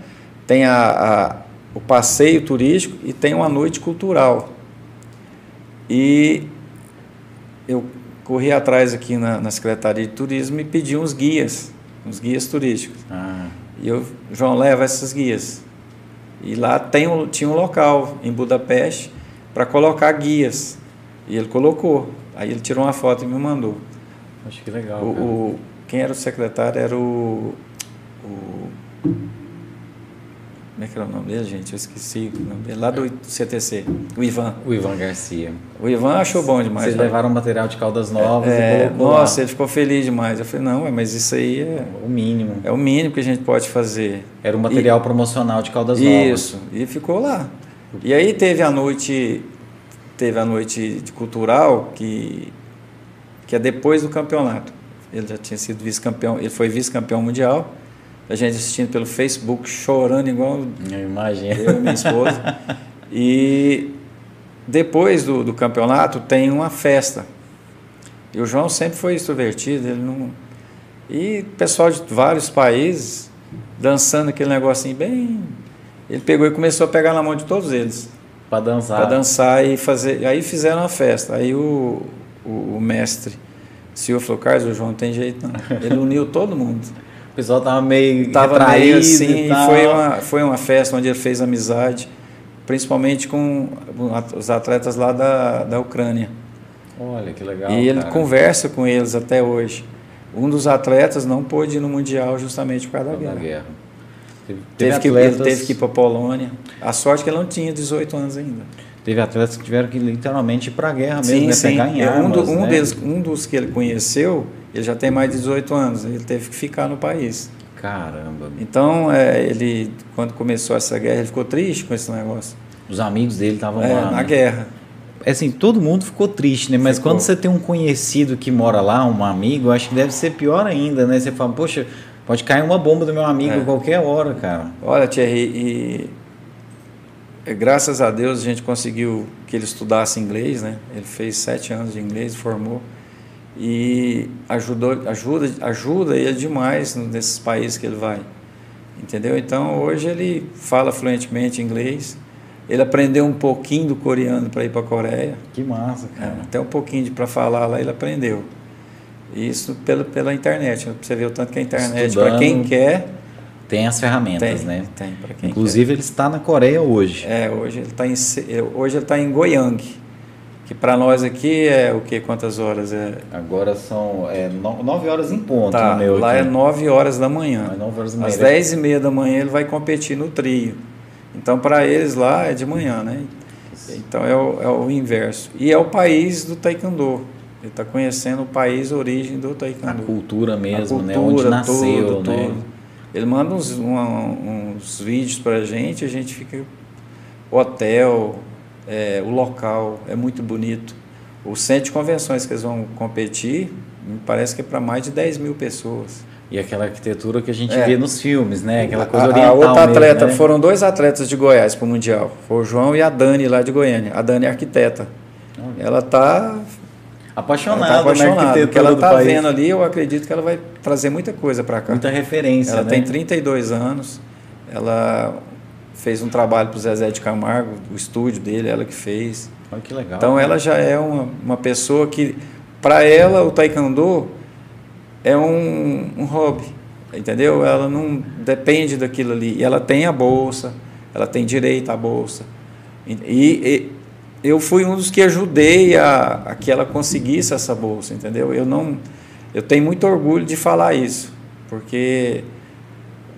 tem a, a, o passeio turístico e tem uma noite cultural. E eu corri atrás aqui na, na Secretaria de Turismo e pedi uns guias, uns guias turísticos. Ah. E eu, João, leva essas guias. E lá tem um, tinha um local em Budapeste para colocar guias. E ele colocou. Aí ele tirou uma foto e me mandou. Acho que legal. O, o, quem era o secretário era o, o. Como é que era o nome dele, gente? Eu esqueci o nome dele. Lá do CTC, o Ivan. O Ivan Garcia. O Ivan achou bom demais. Vocês né? levaram material de Caldas Novas é, e colocou Nossa, lá. ele ficou feliz demais. Eu falei, não, mas isso aí é, O mínimo. é o mínimo que a gente pode fazer. Era o material promocional de Caldas Novas. Isso, e ficou lá. E aí teve a noite, teve a noite de cultural que, que é depois do campeonato. Ele já tinha sido vice-campeão, ele foi vice-campeão mundial. A gente assistindo pelo Facebook, chorando igual Eu imagino. eu e minha esposa. E depois do, do campeonato tem uma festa. E o João sempre foi extrovertido, ele não. E pessoal de vários países dançando aquele negocinho bem. Ele pegou e começou a pegar na mão de todos eles Pra dançar. para dançar e fazer. Aí fizeram a festa. Aí o, o, o mestre, o senhor falou: Carlos, o João não tem jeito não. Ele uniu todo mundo. O pessoal tava meio Tava meio assim, e e foi uma, foi uma festa onde ele fez amizade, principalmente com os atletas lá da, da Ucrânia. Olha, que legal, e ele cara. conversa com eles até hoje. Um dos atletas não pôde ir no Mundial justamente por causa da Da guerra. guerra. Teve, Teve que, atletas, Ele teve que ir para a Polônia. A sorte é que ele não tinha 18 anos ainda. teve atletas que tiveram que literalmente ir pra guerra mesmo, né? Pegar em É, um, do- armas, um né? deles, um dos que ele conheceu, ele já tem mais de 18 anos. Ele teve que ficar no país. Caramba. Então, é, ele, quando começou essa guerra, ele ficou triste com esse negócio. Os amigos dele estavam É, lá. na né? guerra. É Assim, todo mundo ficou triste, né? Mas Ficou. quando você tem um conhecido que mora lá, um amigo, acho que deve ser pior ainda, né? Você fala, poxa, pode cair uma bomba do meu amigo É. a qualquer hora, cara. Olha, Thierry, e, graças a Deus a gente conseguiu que ele estudasse inglês, né? Ele fez sete anos de inglês, formou e ajudou, ajuda, ajuda ele demais nesses países que ele vai, entendeu? Então hoje ele fala fluentemente inglês. Ele aprendeu um pouquinho do coreano para ir para a Coreia, Que massa, é, cara. até um pouquinho para falar lá ele aprendeu. Isso pela, pela internet. Você vê o tanto que a internet, para quem quer, Tem as ferramentas, tem, né? tem para quem quer. Inclusive, ele está na Coreia hoje. É, hoje ele está em, é, hoje ele tá em Goiang, que para nós aqui é o que? Quantas horas? É, Agora são é, no- nove horas em ponto tá, meu lá aqui. é 9 horas da manhã. É nove horas da manhã. Às 10 e meia da manhã ele vai competir no trio. Então para eles lá é de manhã, né? Então é o, é o inverso. E é o país do taekwondo. Ele está conhecendo o país origem do A taekwondo. cultura mesmo, A né? cultura, Onde nasceu, tudo, né? tudo. Ele manda uns, uma- uns vídeos para a gente, a gente fica. O hotel, é, o local é muito bonito. O centro de convenções que eles vão competir, me parece que é para mais de 10 mil pessoas. E aquela arquitetura que a gente É. vê nos filmes, né? Aquela A- coisa a, oriental outra mesmo, atleta, né? foram dois atletas de Goiás para o Mundial. Foi o João e a Dani lá de Goiânia. A Dani é arquiteta. Ela está Apaixonada, tá na apaixonada. O que ela está vendo ali, eu acredito que ela vai trazer muita coisa para cá. Muita referência, Ela né? tem 32 anos, ela fez um trabalho para o Zezé de Camargo, o estúdio dele, ela que fez. Olha que legal. Então ela já é uma, uma pessoa que, para ela, o taekwondo é um, um hobby, entendeu? Ela não depende daquilo ali. E ela tem a bolsa, ela tem direito à bolsa. E, e eu fui um dos que ajudei a, a que ela conseguisse essa bolsa, entendeu? Eu não, eu tenho muito orgulho de falar isso, porque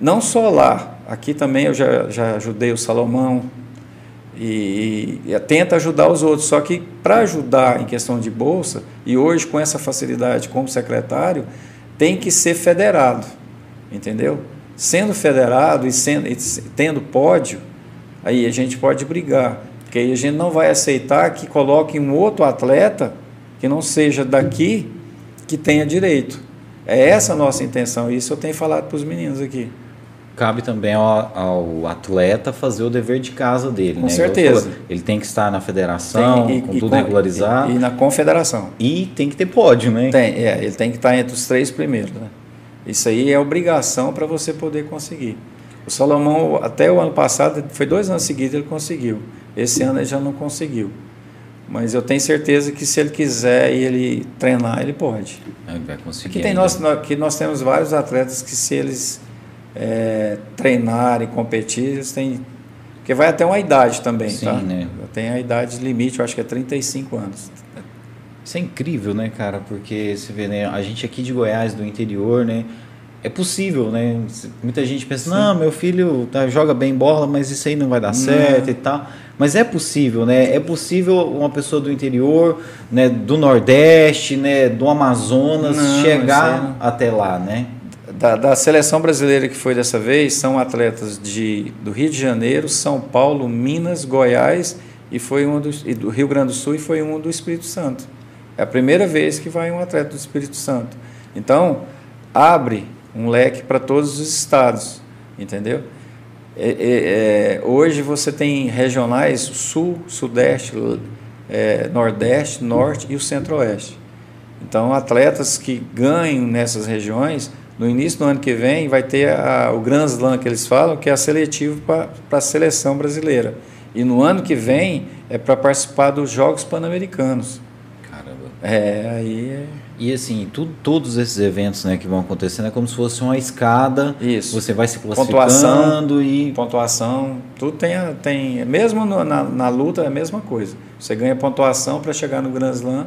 não só lá, aqui também eu já, já ajudei o Salomão e, e tenta ajudar os outros. Só que para ajudar em questão de bolsa, e hoje com essa facilidade como secretário, tem que ser federado, entendeu? Sendo federado e, sendo, e tendo pódio, aí a gente pode brigar, porque aí a gente não vai aceitar que coloque um outro atleta que não seja daqui que tenha direito. É essa a nossa intenção, isso eu tenho falado para os meninos aqui. Cabe também ao, ao atleta fazer o dever de casa dele, Com né? Certeza. Ele tem que estar na federação, Tem- e- com e tudo com- regularizado. E, e na confederação. E tem que ter pódio, né? Tem, é, ele tem que estar entre os três primeiros. Né? Isso aí é obrigação para você poder conseguir. O Salomão, até o ano passado, foi dois anos seguidos ele conseguiu. Esse ano ele já não conseguiu. Mas eu tenho certeza que se ele quiser e ele treinar, ele pode. Ele vai conseguir. Aqui, tem ainda. nós, aqui nós temos vários atletas que se eles é, treinarem, competir, eles têm... Porque vai até uma idade também, Sim, tá? né? Tem a idade limite, eu acho que é 35 anos. Isso é incrível, né, cara? Porque você vê, né, a gente aqui de Goiás, do interior, né, é possível, né? Muita gente pensa, Sim. não, meu filho tá, joga bem bola, mas isso aí não vai dar não. certo e tal. Mas é possível, né? É possível uma pessoa do interior, né, do Nordeste, né, do Amazonas, não, chegar até lá, né? Da, da, seleção brasileira que foi dessa vez, são atletas de, do Rio de Janeiro, São Paulo, Minas, Goiás e foi um dos, e do Rio Grande do Sul e foi um do Espírito Santo. É a primeira vez que vai um atleta do Espírito Santo. Então, abre um leque para todos os estados, entendeu? É, é, é, hoje você tem regionais sul, sudeste, é, nordeste, norte e o centro-oeste. Então, atletas que ganham nessas regiões, no início do ano que vem, vai ter a, o Grand Slam que eles falam, que é a seletivo para a seleção brasileira. E no ano que vem é para participar dos Jogos Pan-Americanos. Caramba. É, aí é e assim, tudo, todos esses eventos né, que vão acontecendo é como se fosse uma escada. Isso. Você vai se classificando pontuação, e. Pontuação, tudo tem. tem mesmo no, na, na luta é a mesma coisa. Você ganha pontuação para chegar no Grand Slam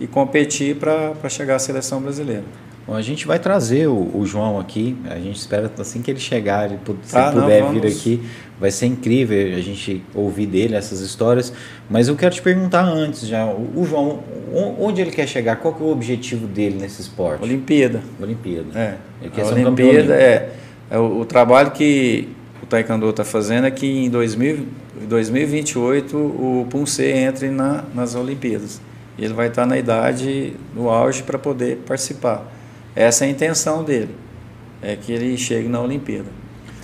e competir para chegar à seleção brasileira. Bom, a gente vai trazer o, o, João aqui. A gente espera assim que ele chegar, ele, se ah, ele puder não, vir aqui, vai ser incrível a gente ouvir dele essas histórias. Mas eu quero te perguntar antes já, o, João, onde ele quer chegar? Qual que é o objetivo dele nesse esporte? Olimpíada. Olimpíada. É. Ele quer a ser um Olimpíada é, é o, o, trabalho que o Taekwondo está fazendo é que em 2000, 2028 o Punce entre na, nas Olimpíadas. Ele vai estar na idade, no auge para poder participar. Essa é a intenção dele, é que ele chegue na Olimpíada.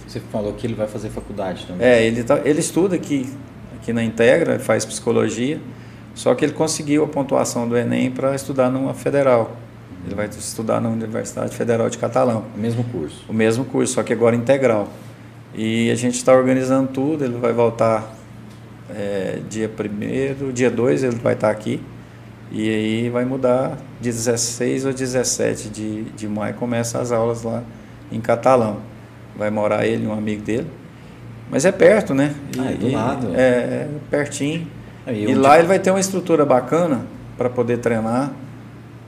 Você falou que ele vai fazer faculdade também. É, ele, tá, ele estuda aqui, aqui na Integra, faz psicologia, só que ele conseguiu a pontuação do Enem para estudar numa federal. Ele vai estudar na Universidade Federal de Catalão. O mesmo curso? O mesmo curso, só que agora integral. E a gente está organizando tudo, ele vai voltar é, dia 1 dia 2 ele vai estar tá aqui. E aí vai mudar de 16 ou 17 de, de maio, começa as aulas lá em catalão. Vai morar ele e um amigo dele. Mas é perto, né? E, ah, é do lado. É, é pertinho. Aí, e lá ele vai ter uma estrutura bacana para poder treinar.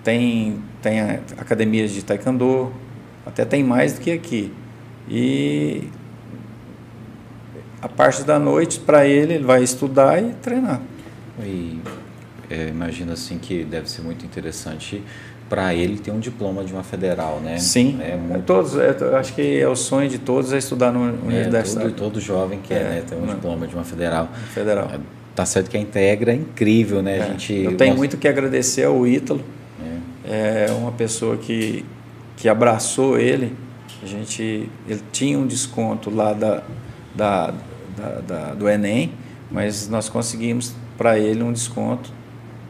Tem, tem academias de taekwondo, até tem mais do que aqui. E a parte da noite, para ele, ele vai estudar e treinar. E é, imagino assim que deve ser muito interessante para ele ter um diploma de uma federal, né? Sim. É muito... todos, é, acho que é o sonho de todos é estudar no universidade. É, todo, todo jovem quer é, né, ter um não. diploma de uma federal. Federal. É, tá certo que a Integra é incrível, né? A é, gente, eu tenho muito que agradecer ao Ítalo. É. é uma pessoa que, que abraçou ele. A gente, ele tinha um desconto lá da, da, da, da do Enem, mas nós conseguimos para ele um desconto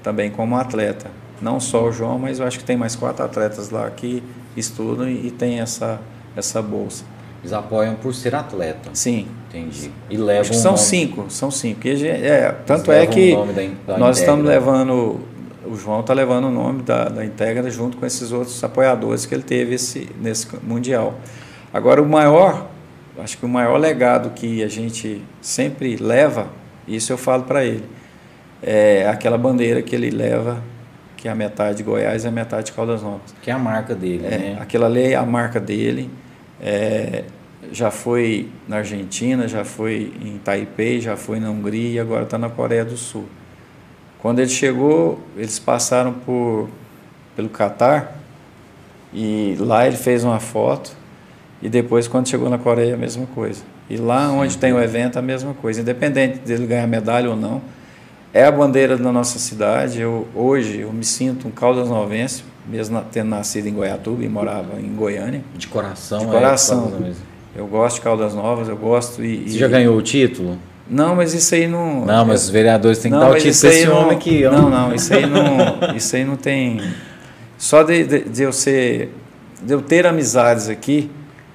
também como atleta. Não só o João, mas eu acho que tem mais quatro atletas lá que estudam e, e tem essa, essa bolsa. Eles apoiam por ser atleta. Sim. Entendi. E levam Acho que são nome... cinco, são cinco. E, é, tanto é que da, da nós estamos levando, o João está levando o nome da, da Integra junto com esses outros apoiadores que ele teve esse, nesse Mundial. Agora, o maior, acho que o maior legado que a gente sempre leva, isso eu falo para ele, é aquela bandeira que ele leva, que é a metade de Goiás e a metade de Caldas Novas. Que é a marca dele, é, né? Aquela ali é a marca dele. É, já foi na Argentina, já foi em Taipei, já foi na Hungria e agora está na Coreia do Sul. Quando ele chegou, eles passaram por, pelo Catar e lá ele fez uma foto e depois quando chegou na Coreia a mesma coisa. E lá onde tem o evento a mesma coisa, independente dele ganhar medalha ou não, é a bandeira da nossa cidade. Eu, hoje eu me sinto um Caldas Novense, mesmo tendo nascido em Goiatuba e morava em Goiânia. De coração, De coração. É, eu gosto de Caldas Novas, eu gosto e. Você e... já ganhou o título? Não, mas isso aí não. Não, mas os vereadores têm que não, dar o título para esse não, homem aqui. Não, não, isso aí não. isso aí não tem. Só de, de, de eu ser. De eu ter amizades aqui,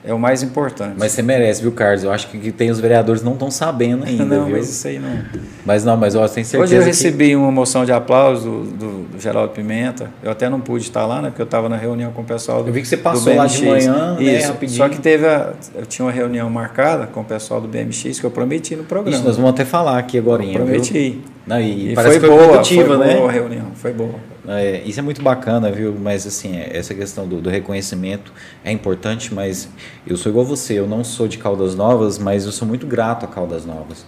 é o mais importante. Mas você merece, viu, Carlos? Eu acho que tem os vereadores não estão sabendo ainda, não, viu? mas isso aí não. Mas não, mas eu tenho certeza Hoje eu recebi que... uma moção de aplauso do, do, do, Geraldo Pimenta. Eu até não pude estar lá, né? Porque eu estava na reunião com o pessoal do Eu vi que você passou lá de manhã, né, isso. Rapidinho. Só que teve a, eu tinha uma reunião marcada com o pessoal do BMX que eu prometi no programa. Isso, nós vamos até falar aqui agora. Prometi. Não, e, e foi, boa, foi né? boa a reunião, foi boa. É, isso é muito bacana, viu? Mas assim, essa questão do, do, reconhecimento é importante, mas eu sou igual você, eu não sou de Caldas Novas, mas eu sou muito grato a Caldas Novas.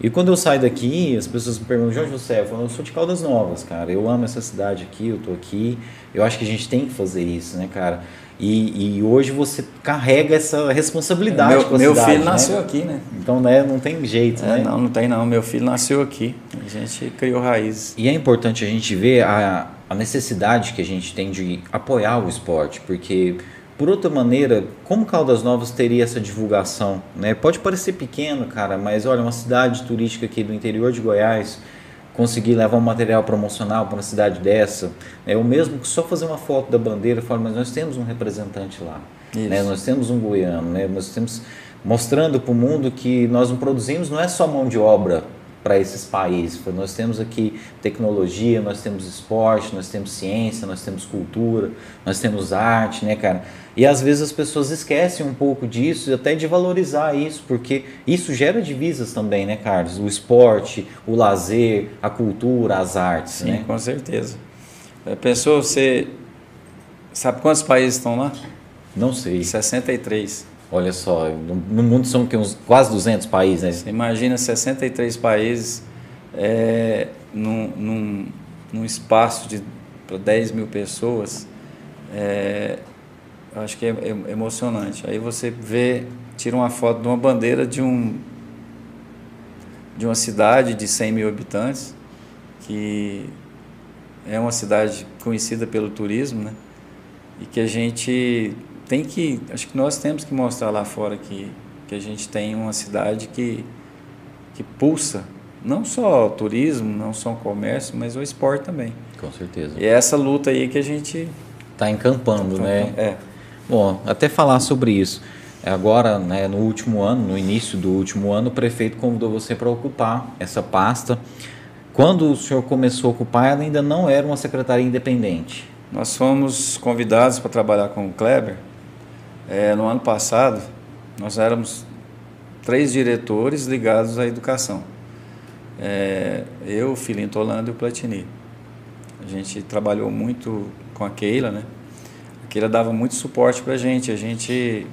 E quando eu saio daqui, as pessoas me perguntam, de você? Eu falo, eu sou de Caldas Novas, cara. Eu amo essa cidade aqui, eu tô aqui. Eu acho que a gente tem que fazer isso, né, cara? E, e hoje você carrega essa responsabilidade meu, com a meu cidade, filho né? nasceu aqui, né? Então, né, não tem jeito, é, né? Não, não tem não. Meu filho nasceu aqui. A gente criou raízes. E é importante a gente ver a, a necessidade que a gente tem de apoiar o esporte, porque por outra maneira, como Caldas Novas teria essa divulgação? Né? Pode parecer pequeno, cara, mas olha, uma cidade turística aqui do interior de Goiás, conseguir levar um material promocional para uma cidade dessa, é o mesmo que só fazer uma foto da bandeira e falar, mas nós temos um representante lá, né? nós temos um goiano, né? nós temos mostrando para o mundo que nós não produzimos, não é só mão de obra para esses países. Nós temos aqui tecnologia, nós temos esporte, nós temos ciência, nós temos cultura, nós temos arte, né, cara? E às vezes as pessoas esquecem um pouco disso e até de valorizar isso, porque isso gera divisas também, né, Carlos? O esporte, o lazer, a cultura, as artes, Sim, né? com certeza. É, pensou, você sabe quantos países estão lá? Não sei. 63. Olha só, no mundo são uns quase 200 países, né? Imagina 63 países é, num, num, num espaço de para 10 mil pessoas. É, acho que é, é, emocionante. Aí você vê, tira uma foto de uma bandeira de um de uma cidade de 100 mil habitantes, que é uma cidade conhecida pelo turismo, né? E que a gente tem que, acho que nós temos que mostrar lá fora que, que a gente tem uma cidade que, que pulsa, não só o turismo, não só o comércio, mas o esporte também. Com certeza. E é essa luta aí que a gente está encampando, tá, né? É. Bom, até falar sobre isso. Agora, né, no último ano, no início do último ano, o prefeito convidou você para ocupar essa pasta. Quando o senhor começou a ocupar, ela ainda não era uma secretaria independente. Nós fomos convidados para trabalhar com o Kleber é, no ano passado, nós éramos três diretores ligados à educação. É, eu, Filinto Holanda e o Platini. A gente trabalhou muito com a Keila, né? A Keila dava muito suporte para a gente. A gente,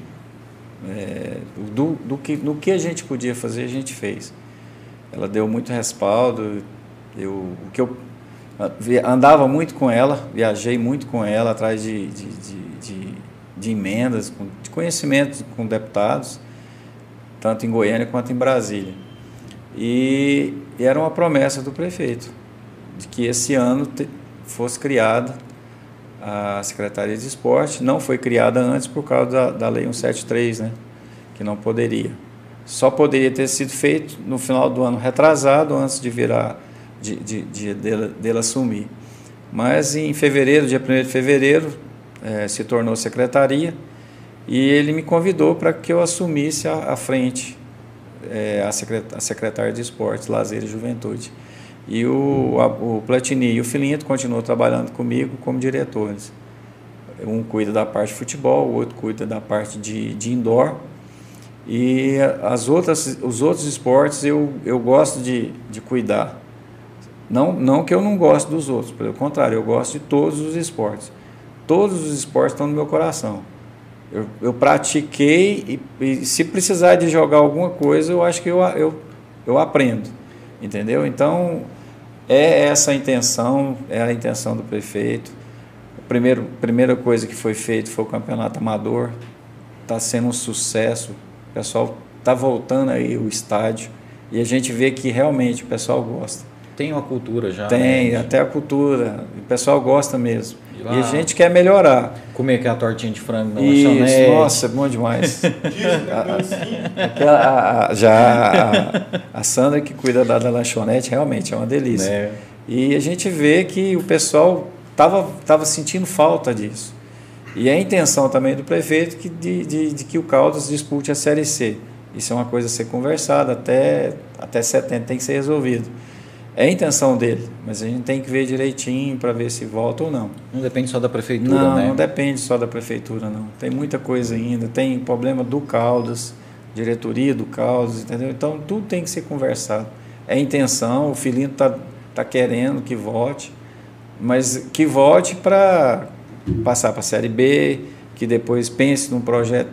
é, do, do que, no que a gente podia fazer, a gente fez. Ela deu muito respaldo. Eu, o que eu andava muito com ela, viajei muito com ela atrás de, de, de, de de emendas, de conhecimento com deputados, tanto em Goiânia quanto em Brasília. E, e era uma promessa do prefeito, de que esse ano te, fosse criada a Secretaria de Esporte. Não foi criada antes por causa da, da Lei 173, né? que não poderia. Só poderia ter sido feito no final do ano retrasado, antes de virar, de, de, de, dela, dela assumir. Mas em fevereiro, dia 1 de fevereiro, é, se tornou secretaria e ele me convidou para que eu assumisse a, a frente, é, a, secret, a secretária de Esportes, Lazer e Juventude. E o, a, o Platini e o Filinto continuam trabalhando comigo como diretores. Um cuida da parte de futebol, o outro cuida da parte de, de indoor. E as outras, os outros esportes eu, eu gosto de, de cuidar. Não, não que eu não gosto dos outros, pelo contrário, eu gosto de todos os esportes todos os esportes estão no meu coração. Eu, eu pratiquei e, e, se precisar de jogar alguma coisa, eu acho que eu, eu, eu aprendo. Entendeu? Então, é essa a intenção, é a intenção do prefeito. A primeira coisa que foi feito foi o campeonato amador. Está sendo um sucesso. O pessoal está voltando aí o estádio. E a gente vê que realmente o pessoal gosta. Tem uma cultura já. Tem, né? até a cultura. O pessoal gosta mesmo. E a gente quer melhorar. Comer aquela tortinha de frango na Isso, lanchonete. Nossa, é bom demais. a, a, já a, a, Sandra que cuida da, da, lanchonete realmente é uma delícia. É. E a gente vê que o pessoal estava tava sentindo falta disso. E é a intenção também do prefeito que, de, de, de, que o Caldas dispute a Série C. Isso é uma coisa a ser conversada, até, até setembro tem que ser resolvido. É a intenção dele, mas a gente tem que ver direitinho para ver se volta ou não. Não depende só da prefeitura, não, né? Não, depende só da prefeitura, não. Tem muita coisa ainda. Tem problema do Caldas, diretoria do Caldas, entendeu? Então tudo tem que ser conversado. É a intenção, o filhinho está tá querendo que volte. mas que volte para passar para a Série B, que depois pense num projeto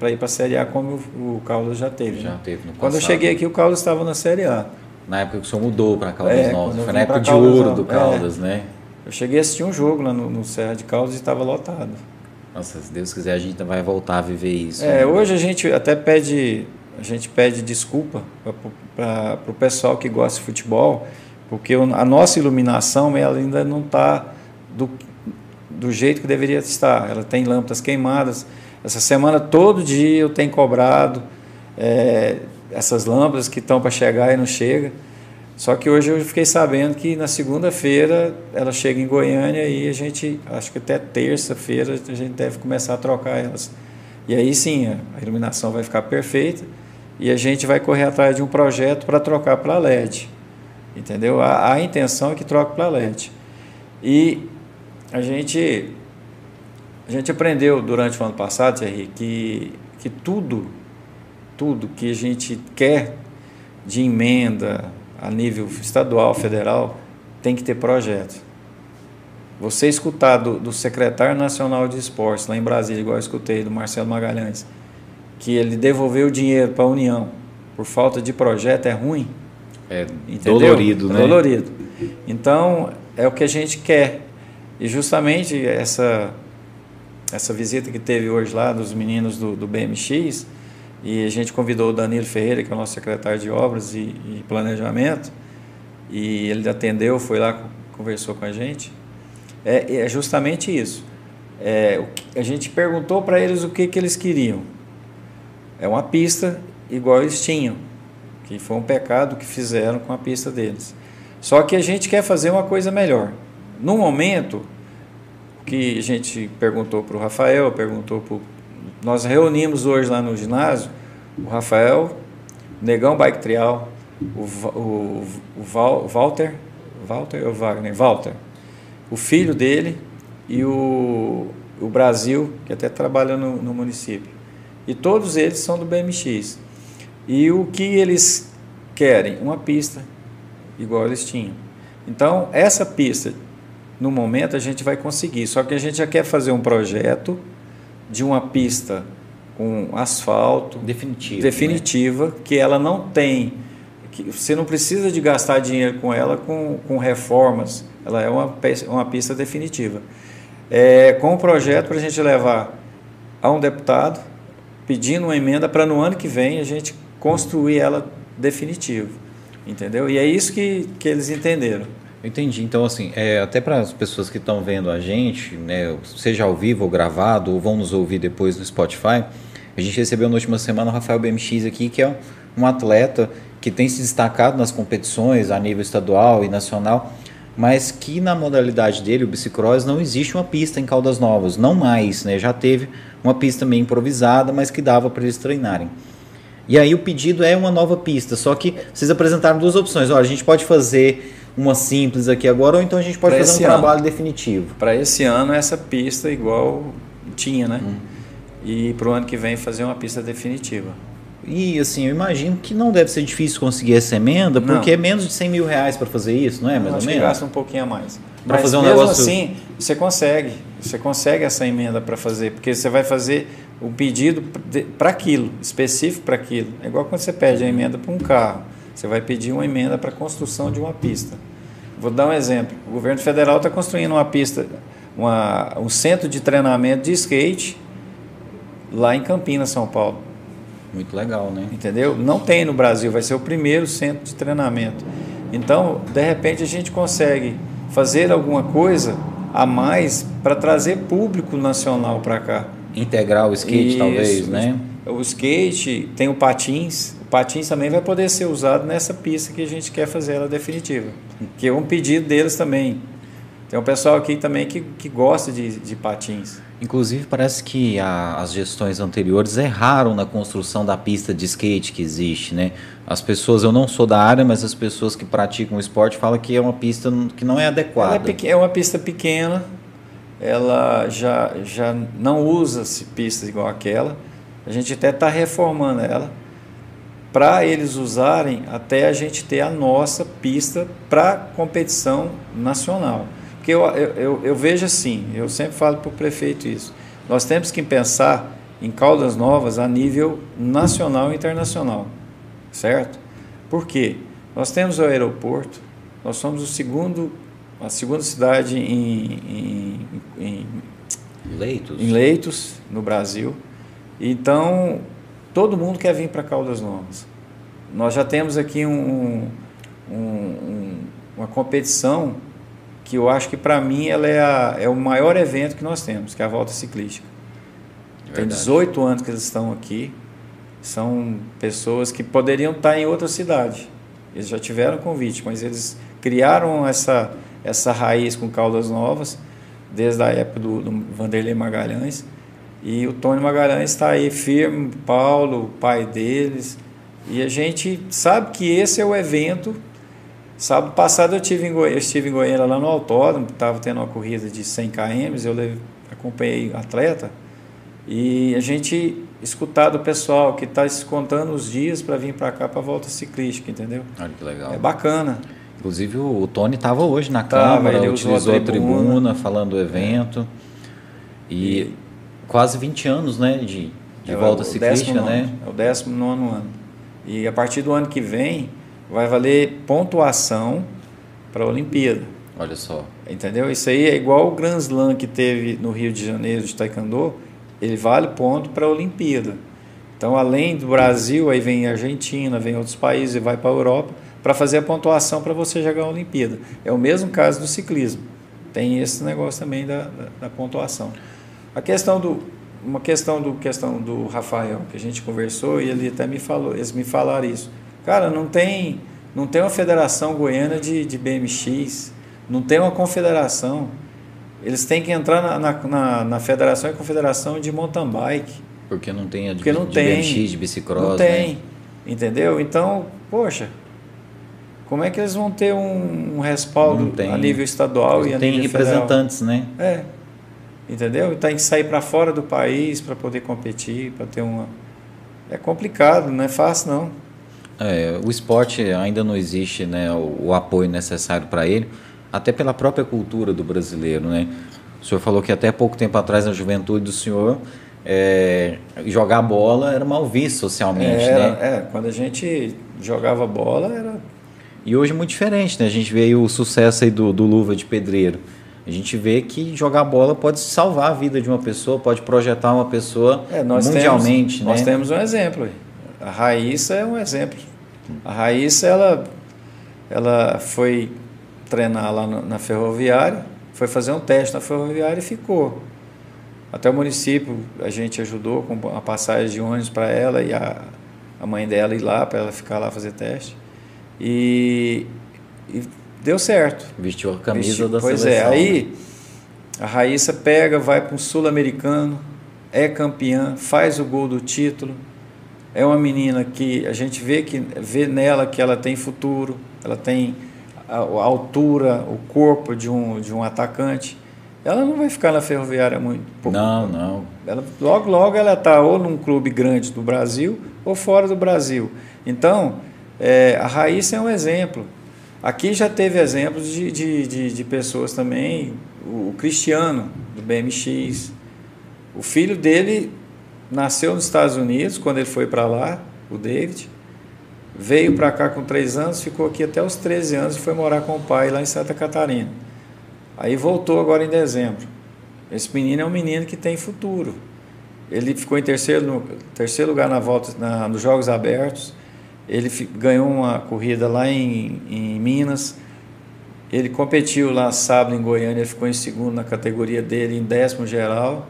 para ir para a Série A, como o, o Caldas já teve. Já né? teve no Quando eu passado. cheguei aqui, o Caldas estava na Série A. Na época que o senhor mudou para Caldas É, Novas. Foi na época de Caldas ouro do é. Caldas, né? Eu cheguei a assistir um jogo lá no, no Serra de Caldas e estava lotado. Nossa, se Deus quiser, a gente vai voltar a viver isso. É, né? hoje a gente até pede, a gente pede desculpa para o pessoal que gosta de futebol, porque a nossa iluminação ela ainda não está do, do jeito que deveria estar. Ela tem lâmpadas queimadas. Essa semana, todo dia, eu tenho cobrado é, essas lâmpadas que estão para chegar e não chega. Só que hoje eu fiquei sabendo que na segunda-feira ela chega em Goiânia e a gente, acho que até terça-feira, a gente deve começar a trocar elas. E aí sim, a iluminação vai ficar perfeita e a gente vai correr atrás de um projeto para trocar para LED. Entendeu? A, a intenção é que troque para LED. E a gente, a gente aprendeu durante o ano passado, Thierry, que, que tudo, tudo que a gente quer de emenda a nível estadual, federal, tem que ter projeto. Você escutar do, do secretário nacional de esportes lá em Brasília, igual eu escutei do Marcelo Magalhães, que ele devolveu o dinheiro para a União por falta de projeto é ruim. É Entendeu? dolorido, É né? Dolorido. Então, é o que a gente quer. E justamente essa, essa visita que teve hoje lá dos meninos do, do BMX, e a gente convidou o Danilo Ferreira, que é o nosso secretário de Obras e, e Planejamento, e ele atendeu, foi lá, conversou com a gente. É, é justamente isso. É, o a gente perguntou para eles o que, que eles queriam. É uma pista igual eles tinham, que foi um pecado que fizeram com a pista deles. Só que a gente quer fazer uma coisa melhor. No momento que a gente perguntou para o Rafael, perguntou para nós reunimos hoje lá no ginásio o Rafael, o Negão Bike Trial, o, o, o Val- Walter, Walter ou Wagner? Walter, o filho dele e o, o Brasil, que até trabalha no, no município. E todos eles são do BMX. E o que eles querem? Uma pista igual eles tinham. Então, essa pista, no momento, a gente vai conseguir. Só que a gente já quer fazer um projeto de uma pista com asfalto, Definitivo. né? definitiva, que ela não tem. Que você não precisa de gastar dinheiro com ela com, com reformas. Ela é uma, uma pista definitiva. É, com o projeto para a gente levar a um deputado, pedindo uma emenda para no ano que vem a gente construir ela definitiva. Entendeu? E é isso que, que eles entenderam. Entendi. Então, assim, é, até para as pessoas que estão vendo a gente, né, seja ao vivo ou gravado, ou vão nos ouvir depois no Spotify, a gente recebeu na última semana o Rafael BMX aqui, que é um atleta que tem se destacado nas competições a nível estadual e nacional, mas que na modalidade dele, o bicicross, não existe uma pista em Caldas Novas, não mais, né? Já teve uma pista meio improvisada, mas que dava para eles treinarem. E aí o pedido é uma nova pista, só que vocês apresentaram duas opções. Olha, a gente pode fazer uma simples aqui agora, ou então a gente pode Pra fazer um ano. trabalho definitivo. Para esse ano, essa pista igual tinha, né? Hum. E para o ano que vem fazer uma pista definitiva. E assim, eu imagino que não deve ser difícil conseguir essa emenda, Não. porque é menos de 100 mil reais para fazer isso, não é? Mais ou acho que menos? gasta um pouquinho a mais. Pra Mas fazer um mesmo negócio- assim, você consegue. Você consegue essa emenda para fazer, porque você vai fazer o pedido para aquilo, específico para aquilo. É igual quando você pede a emenda para um carro. Você vai pedir uma emenda para a construção de uma pista. Vou dar um exemplo. O governo federal está construindo uma pista, uma, um centro de treinamento de skate lá em Campinas, São Paulo. Muito legal, né? Entendeu? Não tem no Brasil, vai ser o primeiro centro de treinamento. Então, de repente, a gente consegue fazer alguma coisa a mais para trazer público nacional para cá. Integrar o skate, Isso. talvez, né? O skate tem o patins. Patins também vai poder ser usado nessa pista que a gente quer fazer ela definitiva. Que é um pedido deles também. Tem um pessoal aqui também que, que gosta de, de patins. Inclusive, parece que a- as gestões anteriores erraram na construção da pista de skate que existe, né? As pessoas, eu não sou da área, mas as pessoas que praticam o esporte falam que é uma pista que não é Ela adequada. é, é uma pista pequena, ela já, já não usa-se pistas igual aquela. A gente até está reformando ela para eles usarem até a gente ter a nossa pista para competição nacional. Porque eu, eu, eu, vejo assim, eu sempre falo para o prefeito isso. Nós temos que pensar em Caldas Novas a nível nacional e internacional, certo? Por quê? Nós temos o aeroporto, nós somos o segundo, a segunda cidade em, em, em leitos. em leitos no Brasil. Então, todo mundo quer vir para Caldas Novas. Nós já temos aqui um, um, um, uma competição que eu acho que para mim ela é, a, é o maior evento que nós temos, que é a volta ciclística. Verdade. Tem 18 anos que eles estão aqui. São pessoas que poderiam estar em outra cidade. Eles já tiveram convite, mas eles criaram essa, essa raiz com Caldas Novas desde a época do, do Vanderlei Magalhães. E o Tony Magalhães está aí firme, Paulo, o pai deles. E a gente sabe que esse é o evento. Sábado passado eu, tive em Goiânia, estive em Goiânia lá no autódromo, estava tendo uma corrida de 100 km, eu levei, acompanhei atleta. E a gente escutar do pessoal que está se contando os dias para vir para cá para a volta ciclística, entendeu? Olha que legal. É bacana. Inclusive o Tony estava hoje na tava, Câmara, ele utilizou a tribuna, tribuna falando do evento. É. E, quase 20 anos né, de, de é volta ciclística, né? É o 19 ano. E a partir do ano que vem vai valer pontuação para a Olimpíada. Olha só. Entendeu? Isso aí é igual o Grand Slam que teve no Rio de Janeiro de Taekwondo ele vale ponto para a Olimpíada. Então, além do Brasil, aí vem a Argentina, vem outros países e vai para a Europa para fazer a pontuação para você jogar a Olimpíada. É o mesmo caso do ciclismo. Tem esse negócio também da, da, da pontuação. A questão do uma questão do questão do Rafael que a gente conversou e ele até me falou, eles me falaram isso. Cara, não tem não tem uma federação goiana de, de BMX, não tem uma confederação. Eles têm que entrar na, na, na, na federação e confederação de mountain bike. Porque não tem a de, não de tem, BMX, de bicicross. Não tem. Né? Entendeu? Então, poxa, como é que eles vão ter um, um respaldo tem, a nível estadual e a tem nível representantes, federal? né? É. Entendeu? Tem que sair para fora do país para poder competir, para ter uma. É complicado, não é fácil não. É, o esporte ainda não existe né, o, o apoio necessário para ele até pela própria cultura do brasileiro, né? O senhor falou que até pouco tempo atrás, na juventude do senhor, é, jogar bola era mal visto socialmente, era, né? É, quando a gente jogava bola era... E hoje é muito diferente, né? A gente vê o sucesso aí do, do Luva de Pedreiro. A gente vê que jogar bola pode salvar a vida de uma pessoa, pode projetar uma pessoa é, mundialmente, temos, né? Nós temos um exemplo. A Raíssa é um exemplo. A Raíssa, ela, ela foi treinar lá na ferroviária, foi fazer um teste na ferroviária e ficou. Até o município a gente ajudou com a passagem de ônibus para ela e a, a mãe dela ir lá para ela ficar lá fazer teste. E, e deu certo. Vestiu a camisa Vestiu, da pois seleção. Pois é, aí né? a Raíssa pega, vai para um sul-americano, é campeã, faz o gol do título. É uma menina que a gente vê que vê nela que ela tem futuro, ela tem a, a altura, o corpo de um, de um atacante, ela não vai ficar na ferroviária muito pouco. Não, não. Ela, logo, logo ela está ou num clube grande do Brasil ou fora do Brasil. Então, é, a Raíssa é um exemplo. Aqui já teve exemplos de, de, de, de pessoas também, o, o Cristiano, do BMX. O filho dele nasceu nos Estados Unidos, quando ele foi para lá, o David. Veio para cá com 3 anos, ficou aqui até os 13 anos e foi morar com o pai lá em Santa Catarina. Aí voltou agora em dezembro. Esse menino é um menino que tem futuro. Ele ficou em terceiro, terceiro lugar na volta na, nos Jogos Abertos. Ele ganhou uma corrida lá em, em Minas. Ele competiu lá sábado em Goiânia, ele ficou em segundo na categoria dele, em décimo geral.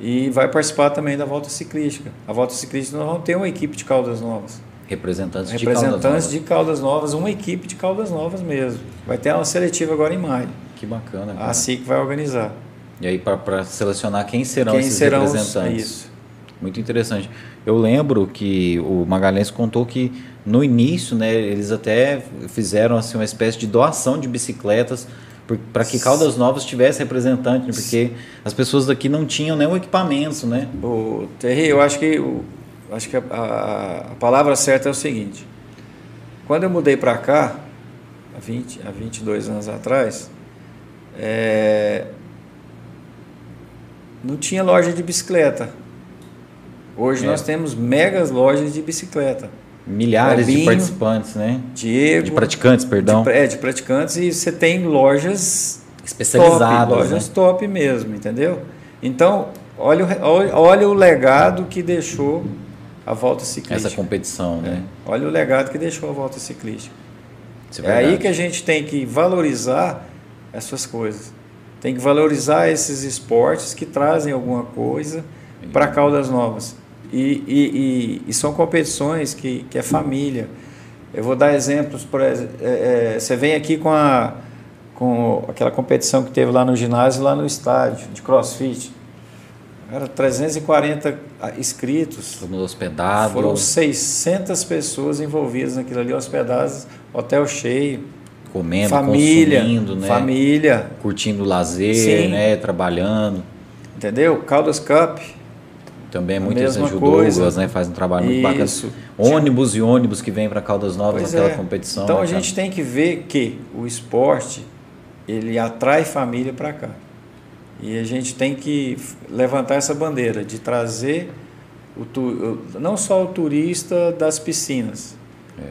E vai participar também da volta ciclística. A volta ciclística nós vamos ter uma equipe de Caldas Novas. Representantes, de Representantes Caldas Novas. de Caldas Novas, uma equipe de Caldas Novas mesmo. Vai ter uma seletiva agora em maio. Que bacana. Cara. A SIC vai organizar. E aí para selecionar quem serão quem esses serão representantes. Isso. Muito interessante. Eu lembro que o Magalhães contou que no início, né, eles até fizeram assim uma espécie de doação de bicicletas para que Caldas Novas tivesse representante, né, porque as pessoas daqui não tinham nenhum equipamento, né? O Terry, eu acho que o, acho que a, a, a, palavra certa é o seguinte. Quando eu mudei para cá, há, 20, há 22 anos atrás, é, não tinha loja de bicicleta. Hoje É. nós temos megas lojas de bicicleta. Milhares de Fabinho, participantes, né? Diego. De praticantes, perdão. De, é, de praticantes e você tem lojas Especializadas, top, lojas né? top mesmo, entendeu? Então, olha, o olha, olha o legado que deixou a volta ciclística. Essa competição, né? Olha o legado que deixou a volta ciclística. É, verdade. aí que a gente tem que valorizar essas coisas. Tem que valorizar esses esportes que trazem alguma coisa para Caldas Novas. E, e, e, e são competições que, que é família. Eu vou dar exemplos. Por, é, é, você vem aqui com, a, com aquela competição que teve lá no ginásio, lá no estádio de crossfit. Era 340 inscritos. Todo mundo hospedado. Foram 600 pessoas envolvidas naquilo ali, hospedadas, hotel cheio, comendo, família, consumindo, né? família, Curtindo o lazer, Sim. né? Trabalhando. entendeu? Caldas Cup, Também ajuda coisa. Douglas, né? Faz um trabalho muito bacana. Isso. Ônibus e ônibus que vêm para Caldas Novas Pois naquela é. competição. Então né, a cara? gente tem que ver que o esporte ele atrai família para cá. E a gente tem que levantar essa bandeira de trazer o tu- não só o turista das piscinas.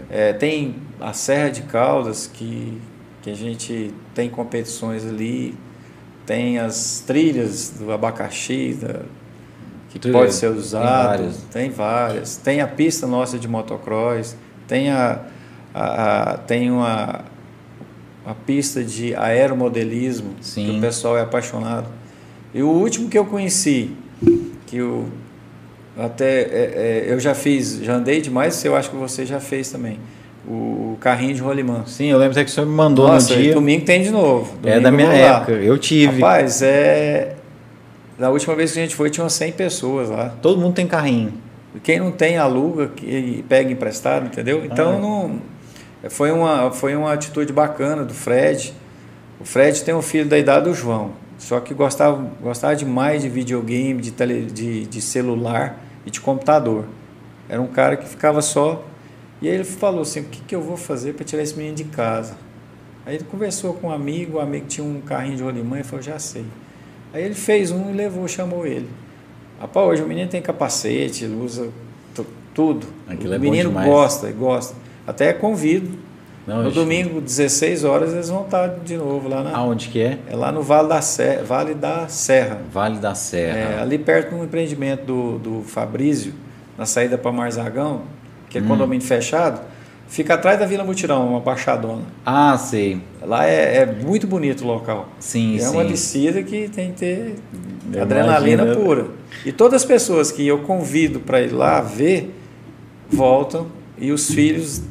É, tem a Serra de Caldas, que, que a gente tem competições ali, tem as trilhas do abacaxi, da, que Trilha, pode ser tem usado, várias. tem várias. Tem a pista nossa de motocross, tem a, a, a- tem uma a pista de aeromodelismo, Sim. que o pessoal é apaixonado. E o último que eu conheci, que eu até é, é, eu já fiz, já andei demais, eu acho que você já fez também. O, o carrinho de rolimã. Sim, eu lembro até que o senhor me mandou Nossa, no dia. domingo tem de novo. É da minha época. Eu tive. Rapaz, é. Da última vez que a gente foi, tinha umas 100 pessoas lá. Todo mundo tem carrinho. Quem não tem, aluga e pega emprestado, entendeu? Então, Ah. não, foi, uma, foi uma atitude bacana do Fred. O Fred tem um filho da idade do João, só que gostava, gostava demais de videogame, de, tele, de, de celular e de computador. Era um cara que ficava só. E aí ele falou assim: o que, que eu vou fazer para tirar esse menino de casa? Aí ele conversou com um amigo, o amigo tinha um carrinho de rolimã e falou: já sei. Aí ele fez um e levou, chamou ele. Rapaz, hoje o menino tem capacete, ele usa tu- tudo. Aquilo o é menino gosta, gosta. Até convido. Não, no domingo, 16 horas, eles vão estar de novo lá na. Aonde que é? É lá no Vale da Serra. Vale da Serra. Vale da É, Serra. ali perto de um empreendimento do, do Fabrício, na saída para Marzagão, que é Hum. condomínio fechado, fica atrás da Vila Mutirão, uma baixadona. Ah, sei. Lá é, é muito bonito o local. Sim, é sim. uma descida que tem que ter Eu adrenalina imagino. pura. E todas as pessoas que eu convido para ir lá ver, voltam e os filhos.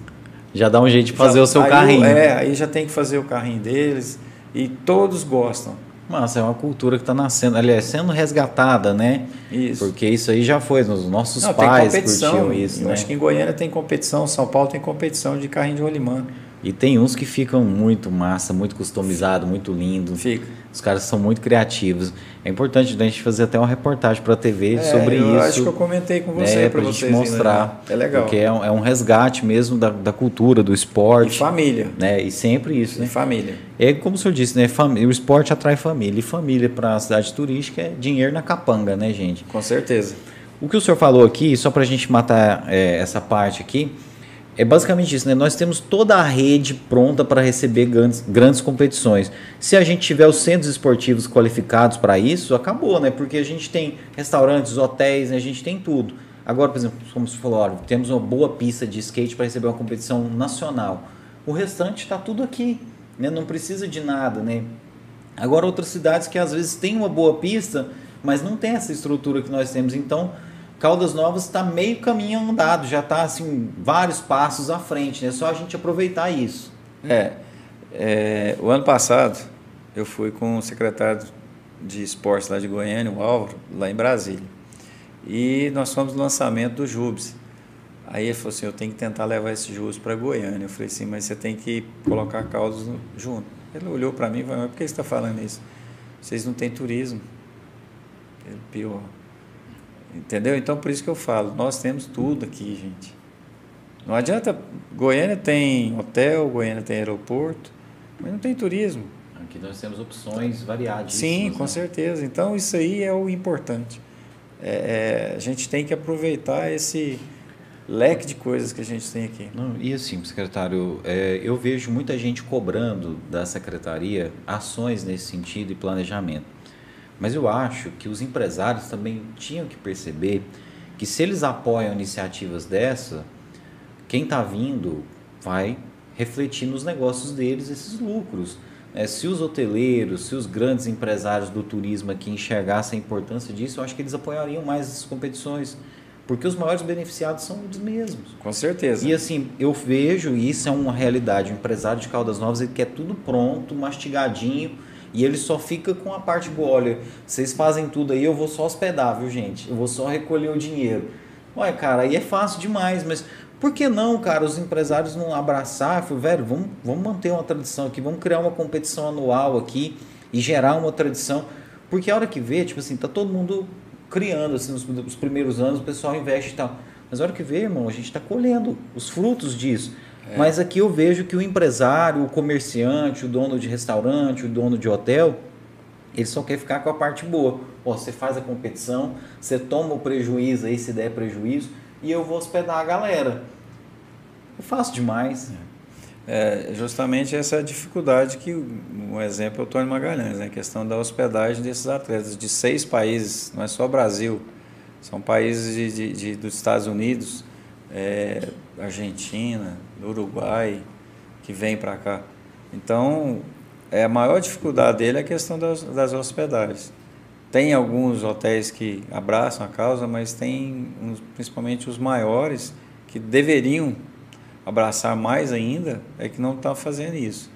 Já dá um jeito de fazer já- o seu carrinho. É, aí já tem que fazer o carrinho deles e todos gostam. Massa, é uma cultura que está nascendo, aliás, sendo resgatada, né? Isso. Porque isso aí já foi, os nossos Não, pais curtiam isso, eu né? acho que em Goiânia tem competição, São Paulo tem competição de carrinho de rolimã. E tem uns que ficam muito massa, muito customizado, muito lindo. Fica. Os caras são muito criativos. É importante a gente fazer até uma reportagem para a TV É, sobre eu isso. acho que eu comentei com você né, para gente mostrar. lá. É legal. Porque é um, é um resgate mesmo da, da cultura, do E esporte. família. né? E sempre isso, E né? família. É como o senhor disse, né? Fami- O esporte atrai família. E família para a cidade turística é dinheiro na capanga, né, gente? Com certeza. O que o senhor falou aqui, só para a gente matar é, essa parte aqui, é basicamente isso, né? Nós temos toda a rede pronta para receber grandes, grandes competições. Se a gente tiver os centros esportivos qualificados para isso, acabou, né? Porque a gente tem restaurantes, hotéis, né? a gente tem tudo. Agora, por exemplo, como você falou, olha, temos uma boa pista de skate para receber uma competição nacional. O restante está tudo aqui, né? Não precisa de nada, né? Agora, outras cidades que às vezes têm uma boa pista, mas não tem essa estrutura que nós temos. Então, Caldas Novas está meio caminho andado, já está assim, vários passos à frente, né? É só a gente aproveitar isso. É, é, o ano passado eu fui com o secretário de esportes lá de Goiânia, o Álvaro, lá em Brasília. E nós fomos no lançamento do Jubes. Aí ele falou assim, eu tenho que tentar levar esse Jubes para Goiânia. Eu falei assim, mas você tem que colocar Caldas junto. Ele olhou para mim e falou, mas por que você está falando isso? Vocês não têm turismo. Ele, pior. Entendeu? Então, por isso que eu falo, nós temos tudo aqui, gente. Não adianta. Goiânia tem hotel, Goiânia tem aeroporto, mas não tem turismo. Aqui nós temos opções variadas. Sim, né? com certeza. Então isso aí é o importante. É, é, a gente tem que aproveitar esse leque de coisas que a gente tem aqui. Não, e assim, secretário, é, eu vejo muita gente cobrando da secretaria ações nesse sentido e planejamento. Mas eu acho que os empresários também tinham que perceber que se eles apoiam iniciativas dessa, quem está vindo vai refletir nos negócios deles esses lucros. É, se os hoteleiros, se os grandes empresários do turismo aqui enxergassem a importância disso, eu acho que eles apoiariam mais essas competições. Porque os maiores beneficiados são os mesmos. Com certeza. E assim, eu vejo, e isso é uma realidade, o empresário de Caldas Novas, ele quer tudo pronto, mastigadinho, e ele só fica com a parte boa. Olha, vocês fazem tudo aí, eu vou só hospedar, viu gente? Eu vou só recolher o dinheiro. Ué, cara, aí é fácil demais, mas por que não, cara, os empresários não abraçar? Falei, velho, vamos, vamos manter uma tradição aqui, vamos criar uma competição anual aqui e gerar uma tradição. Porque a hora que vê, tipo assim, tá todo mundo criando, assim, nos, nos primeiros anos, o pessoal investe e tal. Mas a hora que vê, irmão, a gente está colhendo os frutos disso. É. Mas aqui eu vejo que o empresário, o comerciante, o dono de restaurante, o dono de hotel, ele só quer ficar com a parte boa. Você faz a competição, você toma o prejuízo aí se der prejuízo, e eu vou hospedar a galera. Eu faço demais. É, justamente essa dificuldade que um exemplo é o Tony Magalhães, né? a questão da hospedagem desses atletas de seis países, não é só Brasil, são países de, de, de dos Estados Unidos, é, Argentina, Uruguai, que vem para cá. Então, é, a maior dificuldade dele é a questão das, das hospedagens. Tem alguns hotéis que abraçam a causa, mas tem uns, principalmente os maiores que deveriam abraçar mais ainda, é que não estão tá fazendo isso.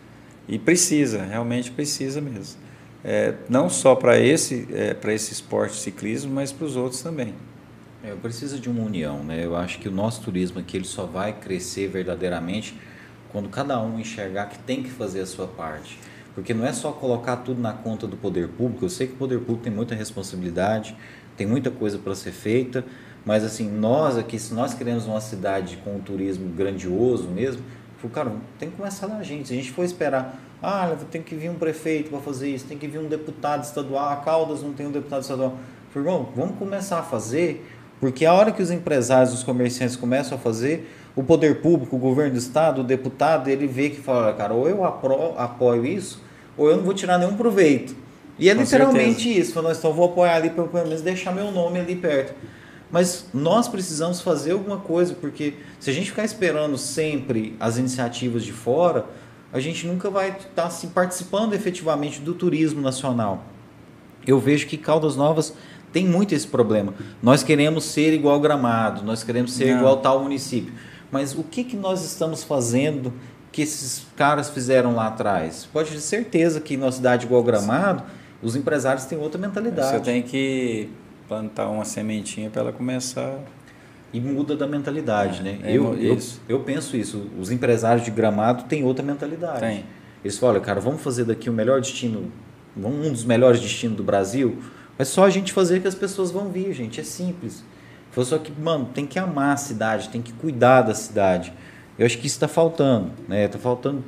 E precisa, realmente precisa mesmo. É, não só para esse, é, esse esporte ciclismo, mas para os outros também. É, precisa de uma união, né? Eu acho que o nosso turismo aqui ele só vai crescer verdadeiramente quando cada um enxergar que tem que fazer a sua parte. Porque não é só colocar tudo na conta do poder público. Eu sei que o poder público tem muita responsabilidade, tem muita coisa para ser feita, mas assim, nós aqui, se nós queremos uma cidade com um turismo grandioso mesmo, cara, tem que começar da gente. Se a gente for esperar, ah, tem que vir um prefeito para fazer isso, tem que vir um deputado estadual, a Caldas não tem um deputado estadual. Irmão, vamos começar a fazer, porque a hora que os empresários, os comerciantes começam a fazer, o poder público, o governo do estado, o deputado, ele vê que fala, cara, ou eu apro, apoio isso, ou eu não vou tirar nenhum proveito. E é Com literalmente certeza. isso, falando, então eu vou apoiar ali para pelo menos deixar meu nome ali perto. Mas nós precisamos fazer alguma coisa, porque se a gente ficar esperando sempre as iniciativas de fora, a gente nunca vai estar tá, assim, participando efetivamente do turismo nacional. Eu vejo que Caldas Novas tem muito esse problema. Nós queremos ser igual Gramado, nós queremos ser Não. igual tal município. Mas o que, que nós estamos fazendo que esses caras fizeram lá atrás? Pode ter certeza que na cidade igual Gramado, os empresários têm outra mentalidade. Você tem que plantar uma sementinha para ela começar. E muda da mentalidade, é, né? É eu, eu, eu, penso isso. Os empresários de gramado têm outra mentalidade. Tem. Eles falam, cara, vamos fazer daqui o melhor destino, um dos melhores destinos do Brasil. É só a gente fazer que as pessoas vão vir, gente. É simples. Foi só que, mano, tem que amar a cidade, tem que cuidar da cidade. Eu acho que isso está faltando, né? Está faltando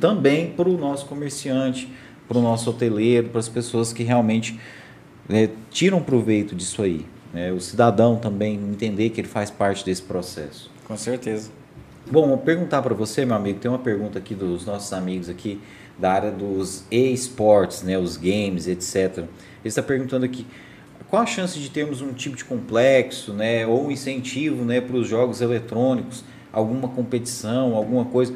também para o nosso comerciante, para o nosso hoteleiro, para as pessoas que realmente né, tiram proveito disso aí. Né? O cidadão também entender que ele faz parte desse processo. Com certeza. Bom, vou perguntar para você, meu amigo, tem uma pergunta aqui dos nossos amigos aqui da área dos e-sports, né, os games, etc. Ele está perguntando aqui, qual a chance de termos um tipo de complexo, né, ou um incentivo, né, para os jogos eletrônicos, alguma competição, alguma coisa?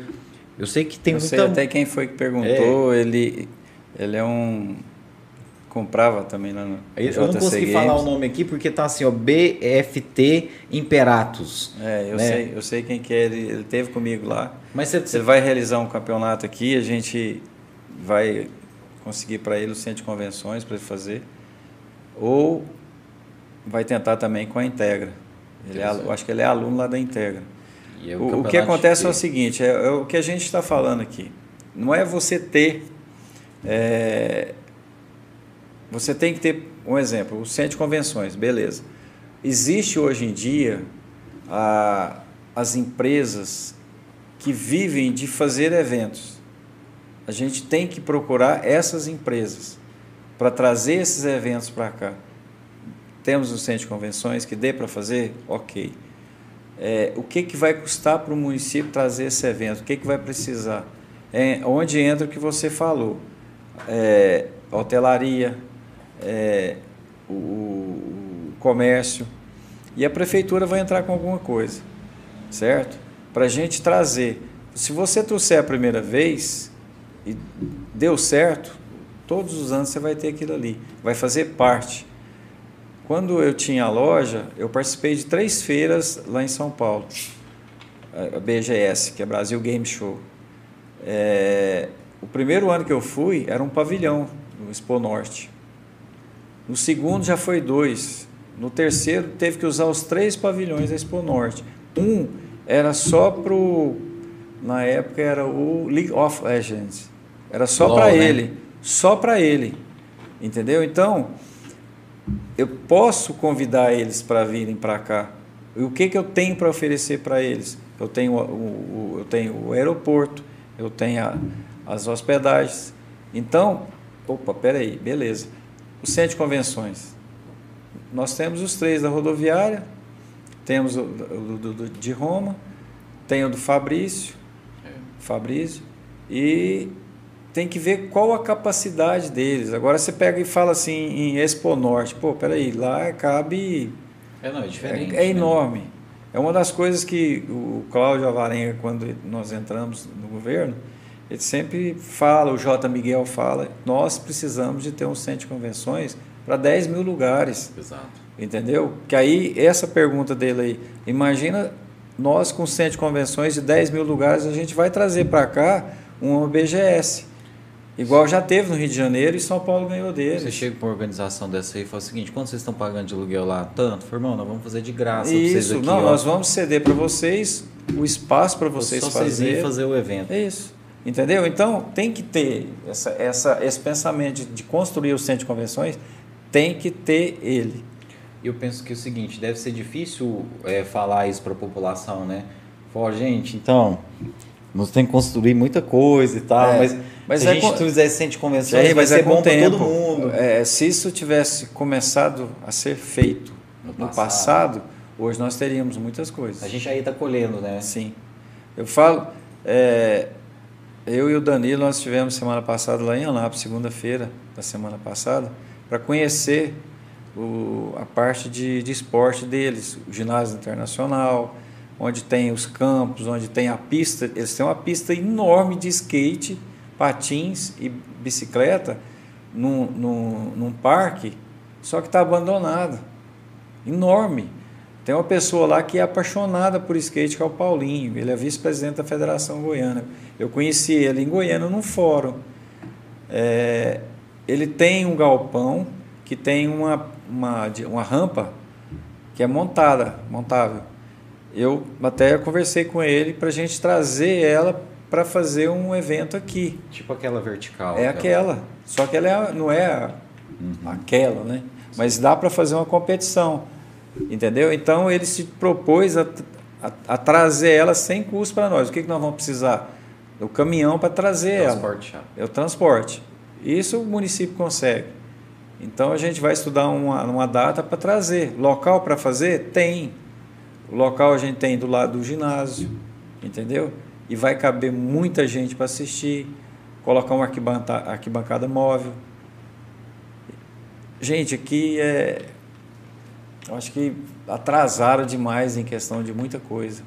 Eu sei que tem Eu muita... sei até quem foi que perguntou, é... ele, ele é um comprava também lá no Eu não consegui Games. falar o nome aqui porque tá assim, ó, BFT Imperatus. É, eu né? sei, eu sei quem que é, ele, ele teve comigo lá. Mas você, ele vai realizar um campeonato aqui, a gente vai conseguir para ele o centro de convenções para ele fazer. Ou vai tentar também com a Integra. Ele é, eu acho que ele é aluno lá da Integra. É o, o, o, que acontece é o seguinte, é, é o que a gente está falando aqui. Não é você ter é, você tem que ter um exemplo, o centro de convenções, beleza. Existe hoje em dia a, as empresas que vivem de fazer eventos. A gente tem que procurar essas empresas para trazer esses eventos para cá. Temos um centro de convenções que dê para fazer? Ok. É, o que, que vai custar para o município trazer esse evento? O que, que vai precisar? É, onde entra o que você falou? É, hotelaria, é, o, o comércio. E a prefeitura vai entrar com alguma coisa, certo? Para a gente trazer. Se você trouxer a primeira vez e deu certo, todos os anos você vai ter aquilo ali, vai fazer parte. Quando eu tinha a loja, eu participei de três feiras lá em São Paulo, a BGS, que é Brasil Game Show. É, o primeiro ano que eu fui era um pavilhão no Expo Norte. No segundo já foi dois. No terceiro teve que usar os três pavilhões da Expo Norte. Um era só pro na época era o League of Legends. Era só para né? ele, só para ele. Entendeu? Então, eu posso convidar eles para virem para cá. E o que, que eu tenho para oferecer para eles? Eu tenho o, o, eu tenho o aeroporto, eu tenho a, as hospedagens. Então, opa, peraí, beleza. O centro de convenções. Nós temos os três da rodoviária, temos o, o do, do, de Roma, tem o do Fabrício, é. Fabrício, e tem que ver qual a capacidade deles. Agora você pega e fala assim em Expo Norte, pô, peraí, lá cabe. É, não, é diferente. É, é enorme. Né? É uma das coisas que o Cláudio Avarenga, quando nós entramos no governo, ele sempre fala, o J. Miguel fala, nós precisamos de ter um centro de convenções para 10 mil lugares. Exato. Entendeu? Que aí, essa pergunta dele aí, imagina nós com centro de convenções de 10 mil lugares, a gente vai trazer para cá uma BGS. Igual já teve no Rio de Janeiro e São Paulo ganhou dele. Você chega com uma organização dessa aí e fala o seguinte: quanto vocês estão pagando de aluguel lá? Tanto? Irmão, nós vamos fazer de graça Isso, aqui, não, ó. nós vamos ceder para vocês o espaço para vocês só fazer. Vocês fazer o evento. É isso. Entendeu? Então tem que ter essa, essa, esse pensamento de, de construir o centro de convenções, tem que ter ele. Eu penso que é o seguinte: deve ser difícil é, falar isso para a população, né? Fala, gente, então, nós temos que construir muita coisa e tal, é. mas mas se é a gente com... fizer centro de convenções, vai ser é bom para todo mundo. É, se isso tivesse começado a ser feito no, no passado. passado. hoje nós teríamos muitas coisas. A gente aí está colhendo, né? Sim. Eu falo, é, eu e o Danilo, nós estivemos semana passada lá em Anápolis, segunda-feira da semana passada, para conhecer o, a parte de, de esporte deles, o ginásio internacional, onde tem os campos, onde tem a pista. Eles têm uma pista enorme de skate patins e bicicleta num, num, num parque, só que está abandonado. Enorme. Tem uma pessoa lá que é apaixonada por skate, que é o Paulinho. Ele é vice-presidente da Federação Goiana. Eu conheci ele em Goiânia num fórum. É, ele tem um galpão que tem uma, uma, uma rampa que é montada, montável. Eu até conversei com ele para a gente trazer ela para fazer um evento aqui. Tipo aquela vertical. É aquela. aquela. Só que ela é, não é a, uhum. aquela, né? Mas dá para fazer uma competição. Entendeu? Então ele se propôs a, a, a trazer ela sem custo para nós. O que, que nós vamos precisar? O caminhão para trazer transporte, ela. É o transporte. Isso o município consegue. Então a gente vai estudar uma, uma data para trazer. Local para fazer? Tem. O local a gente tem do lado do ginásio. Entendeu? E vai caber muita gente para assistir, colocar uma arquibancada, arquibancada móvel. Gente, aqui é. Eu acho que atrasaram demais em questão de muita coisa.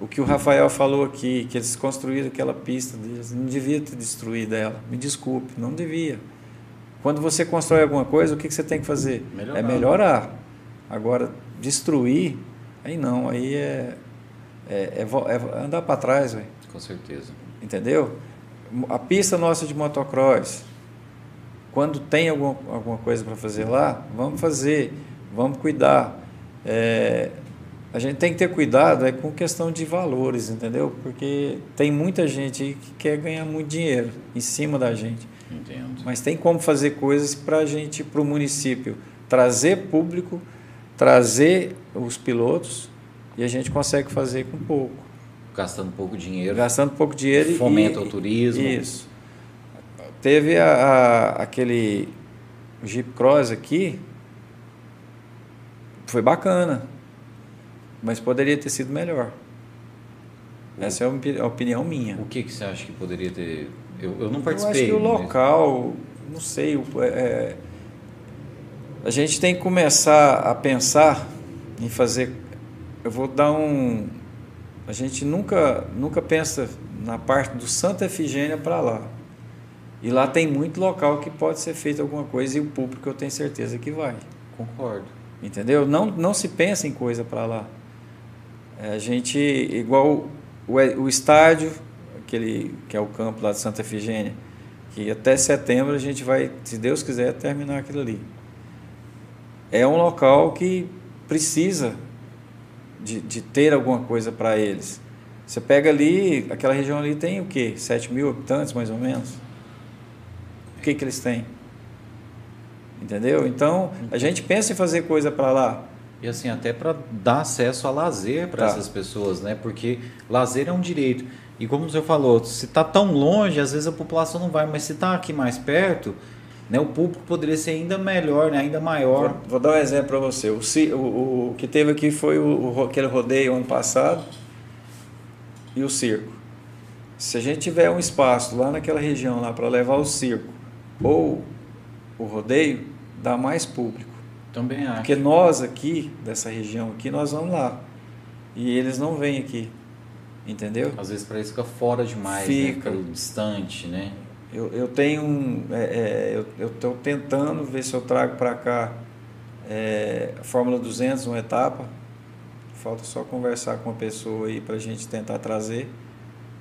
O que o Rafael falou aqui, que eles construíram aquela pista deles, não devia ter destruído ela. Me desculpe, não devia. Quando você constrói alguma coisa, o que você tem que fazer? Melhorar. É melhorar. Agora, destruir, aí não, aí é, é, é, é andar para trás, véio. Com certeza. Entendeu? A pista nossa de motocross, quando tem alguma, alguma coisa para fazer lá, vamos fazer, vamos cuidar. É, a gente tem que ter cuidado é com questão de valores, entendeu? Porque tem muita gente aí que quer ganhar muito dinheiro em cima da gente. Entendo. Mas tem como fazer coisas para a gente, para o município, trazer público, trazer os pilotos e a gente consegue fazer com pouco. Gastando pouco dinheiro. Gastando pouco dinheiro. Fomenta e, o turismo. Isso. Teve a, a, aquele Jeep Cross aqui, foi bacana, mas poderia ter sido melhor. Essa é a opinião minha. O que, que você acha que poderia ter? Eu, eu não participei. Eu acho que o local, não sei, é, é, a gente tem que começar a pensar em fazer. Eu vou dar um. A gente nunca, nunca pensa na parte do Santa Efigênia para lá. E lá tem muito local que pode ser feito alguma coisa e o público eu tenho certeza que vai. Concordo. Entendeu? Não, não se pensa em coisa para lá. É, a gente, igual o, o estádio, aquele que é o campo lá de Santa Efigênia, que até setembro a gente vai, se Deus quiser, terminar aquilo ali. É um local que precisa de, de ter alguma coisa para eles. Você pega ali, aquela região ali tem o quê? 7 mil habitantes, mais ou menos? O que, que eles têm? Entendeu? Então, a gente pensa em fazer coisa para lá. E assim, até para dar acesso a lazer para tá. essas pessoas, né? Porque lazer é um direito. E como o senhor falou, se está tão longe, às vezes a população não vai, mas se está aqui mais perto, né, o público poderia ser ainda melhor, né, ainda maior. Vou, vou dar um exemplo para você. O, o, o, que teve aqui foi o, o, aquele rodeio ano passado e o circo. Se a gente tiver um espaço lá naquela região lá para levar o circo ou o rodeio, dá mais público. Também acho. Porque nós aqui, dessa região aqui, nós vamos lá. E eles não vêm aqui. Entendeu? Às vezes para eles fica fora demais, né? fica né? distante, né? Eu, eu tenho um. É, é, eu estou tentando ver se eu trago para cá é, a Fórmula 200, uma etapa. Falta só conversar com a pessoa aí para a gente tentar trazer.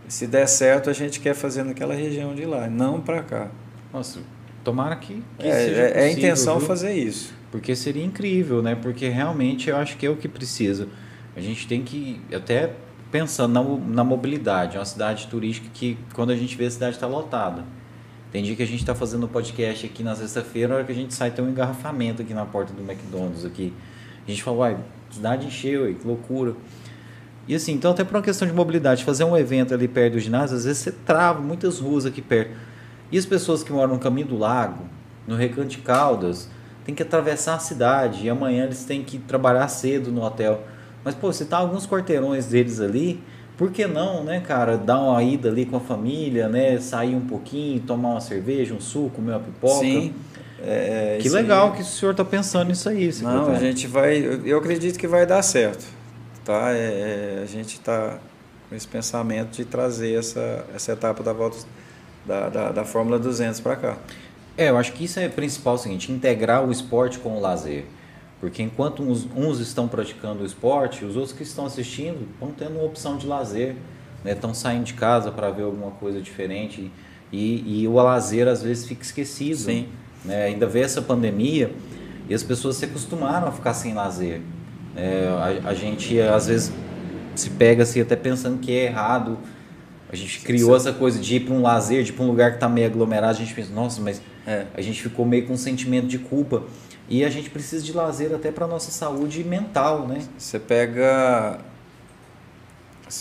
Se der certo, a gente quer fazer naquela região de lá, não para cá. Nossa, tomara que, que é, seja possível, é a intenção viu? fazer isso. Porque seria incrível, né? Porque realmente eu acho que é o que precisa. A gente tem que, até pensando na, na mobilidade, é uma cidade turística que quando a gente vê a cidade está lotada. Tem dia que a gente está fazendo podcast aqui na sexta-feira, na hora que a gente sai tem um engarrafamento aqui na porta do McDonald's aqui. A gente fala, uai, cidade encheu, que loucura. E assim, então até por uma questão de mobilidade, fazer um evento ali perto do ginásio, às vezes você trava muitas ruas aqui perto. E as pessoas que moram no caminho do lago, no Recanto de Caldas, tem que atravessar a cidade e amanhã eles têm que trabalhar cedo no hotel. Mas, pô, se tá alguns quarteirões deles ali, por que não, né, cara, dar uma ida ali com a família, né, sair um pouquinho, tomar uma cerveja, um suco, comer uma pipoca? Sim. É, que legal aí. que o senhor está pensando nisso aí. Não, a gente vai, eu acredito que vai dar certo, tá? É, é a gente está com esse pensamento de trazer essa, essa etapa da volta da, da, da Fórmula 200 para cá. É, eu acho que isso é principal, é o seguinte, integrar o esporte com o lazer. Porque enquanto uns, uns, estão praticando o esporte, os outros que estão assistindo vão tendo uma opção de lazer, né? estão saindo de casa para ver alguma coisa diferente. E, e, o lazer às vezes fica esquecido. Sim. Né? Ainda vê essa pandemia e as pessoas se acostumaram a ficar sem lazer. É, a, a, gente às vezes se pega assim até pensando que é errado a gente criou essa coisa de ir para um lazer, de ir para um lugar que está meio aglomerado. A gente pensa, nossa, mas é. a gente ficou meio com um sentimento de culpa. E a gente precisa de lazer até para nossa saúde mental, né? Você pega.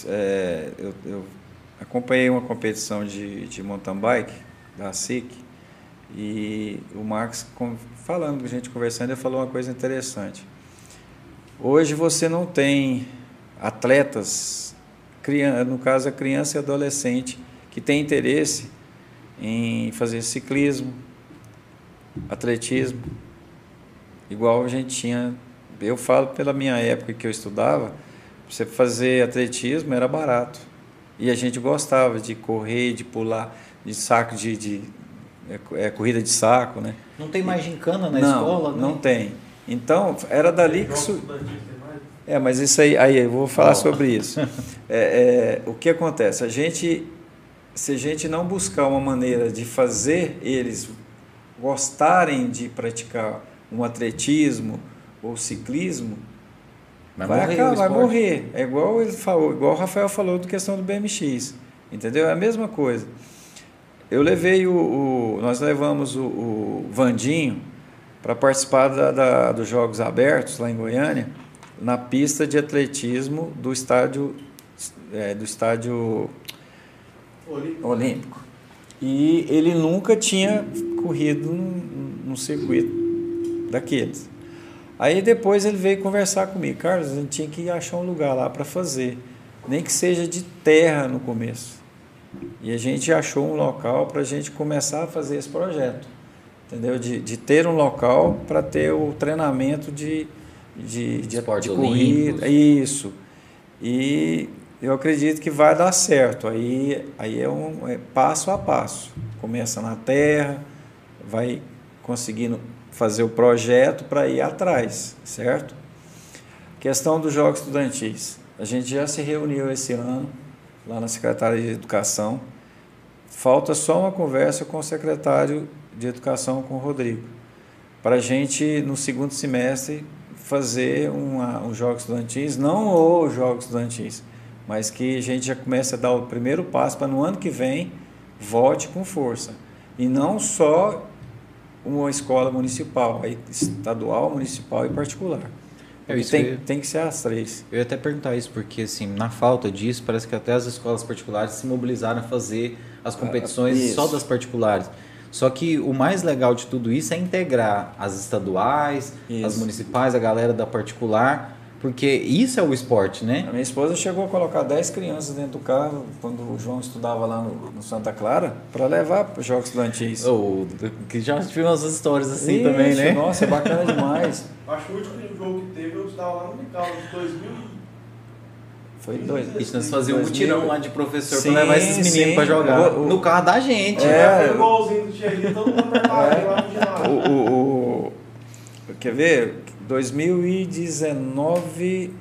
É, eu, eu, acompanhei uma competição de, de mountain bike da SIC e o Marcos, falando com a gente, conversando, ele falou uma coisa interessante. Hoje você não tem atletas no caso a criança e adolescente que tem interesse em fazer ciclismo, atletismo, igual a gente tinha. Eu falo pela minha época que eu estudava, você fazer atletismo era barato. E a gente gostava de correr, de pular, de saco de, de é, é, corrida de saco, né? Não tem mais gincana na não, escola, né? Não tem. Então, era dali que su... É, mas isso aí, aí eu vou falar oh. sobre isso. É, é, o que acontece? A gente, se a gente não buscar uma maneira de fazer eles gostarem de praticar um atletismo ou ciclismo, vai, vai, morrer, acabar, vai morrer. É igual ele falou, igual o Rafael falou do questão do BMX, entendeu? É a mesma coisa. Eu levei o, o nós levamos o, o Vandinho para participar da, da, dos Jogos Abertos lá em Goiânia na pista de atletismo do estádio é, do estádio Olímpico. Olímpico. E ele nunca tinha corrido num, num circuito daqueles. Aí depois ele veio conversar comigo, Carlos, a gente tinha que achar um lugar lá para fazer, nem que seja de terra no começo. E a gente achou um local para a gente começar a fazer esse projeto, entendeu? De, de ter um local para ter o treinamento de, de, de, de corrida. Isso. E eu acredito que vai dar certo. Aí, aí é um é passo a passo. Começa na terra, vai conseguindo fazer o projeto para ir atrás, certo? Questão dos Jogos Estudantis. A gente já se reuniu esse ano lá na Secretaria de Educação. Falta só uma conversa com o secretário de Educação, com o Rodrigo, para a gente, no segundo semestre, fazer uma, um Jogos Estudantis, não os Jogos Estudantis, mas que a gente já comece a dar o primeiro passo para no ano que vem volte com força. E não só uma escola municipal, estadual, municipal e particular. É, tem, ia, tem que ser as três. Eu ia até perguntar isso, porque assim, na falta disso, parece que até as escolas particulares se mobilizaram a fazer as competições ah, só das particulares. Só que o mais legal de tudo isso é integrar as estaduais, isso. as municipais, a galera da particular porque isso é o esporte, né? A minha esposa chegou a colocar 10 crianças dentro do carro quando o João estudava lá no, no Santa Clara para levar para os Jogos Estudantis. Oh, que já tivemos umas histórias assim isso, também, né? Nossa, é bacana demais. Acho que o último jogo que teve eu estava lá no Mical, de 2000 foi dois. Isso nós fazíamos um mutirão lá de professor para levar esses meninos para jogar. O, o, no carro da gente. É, foi igualzinho do Thierry, todo mundo é, lá no ginásio. O, o, o, quer ver? 2019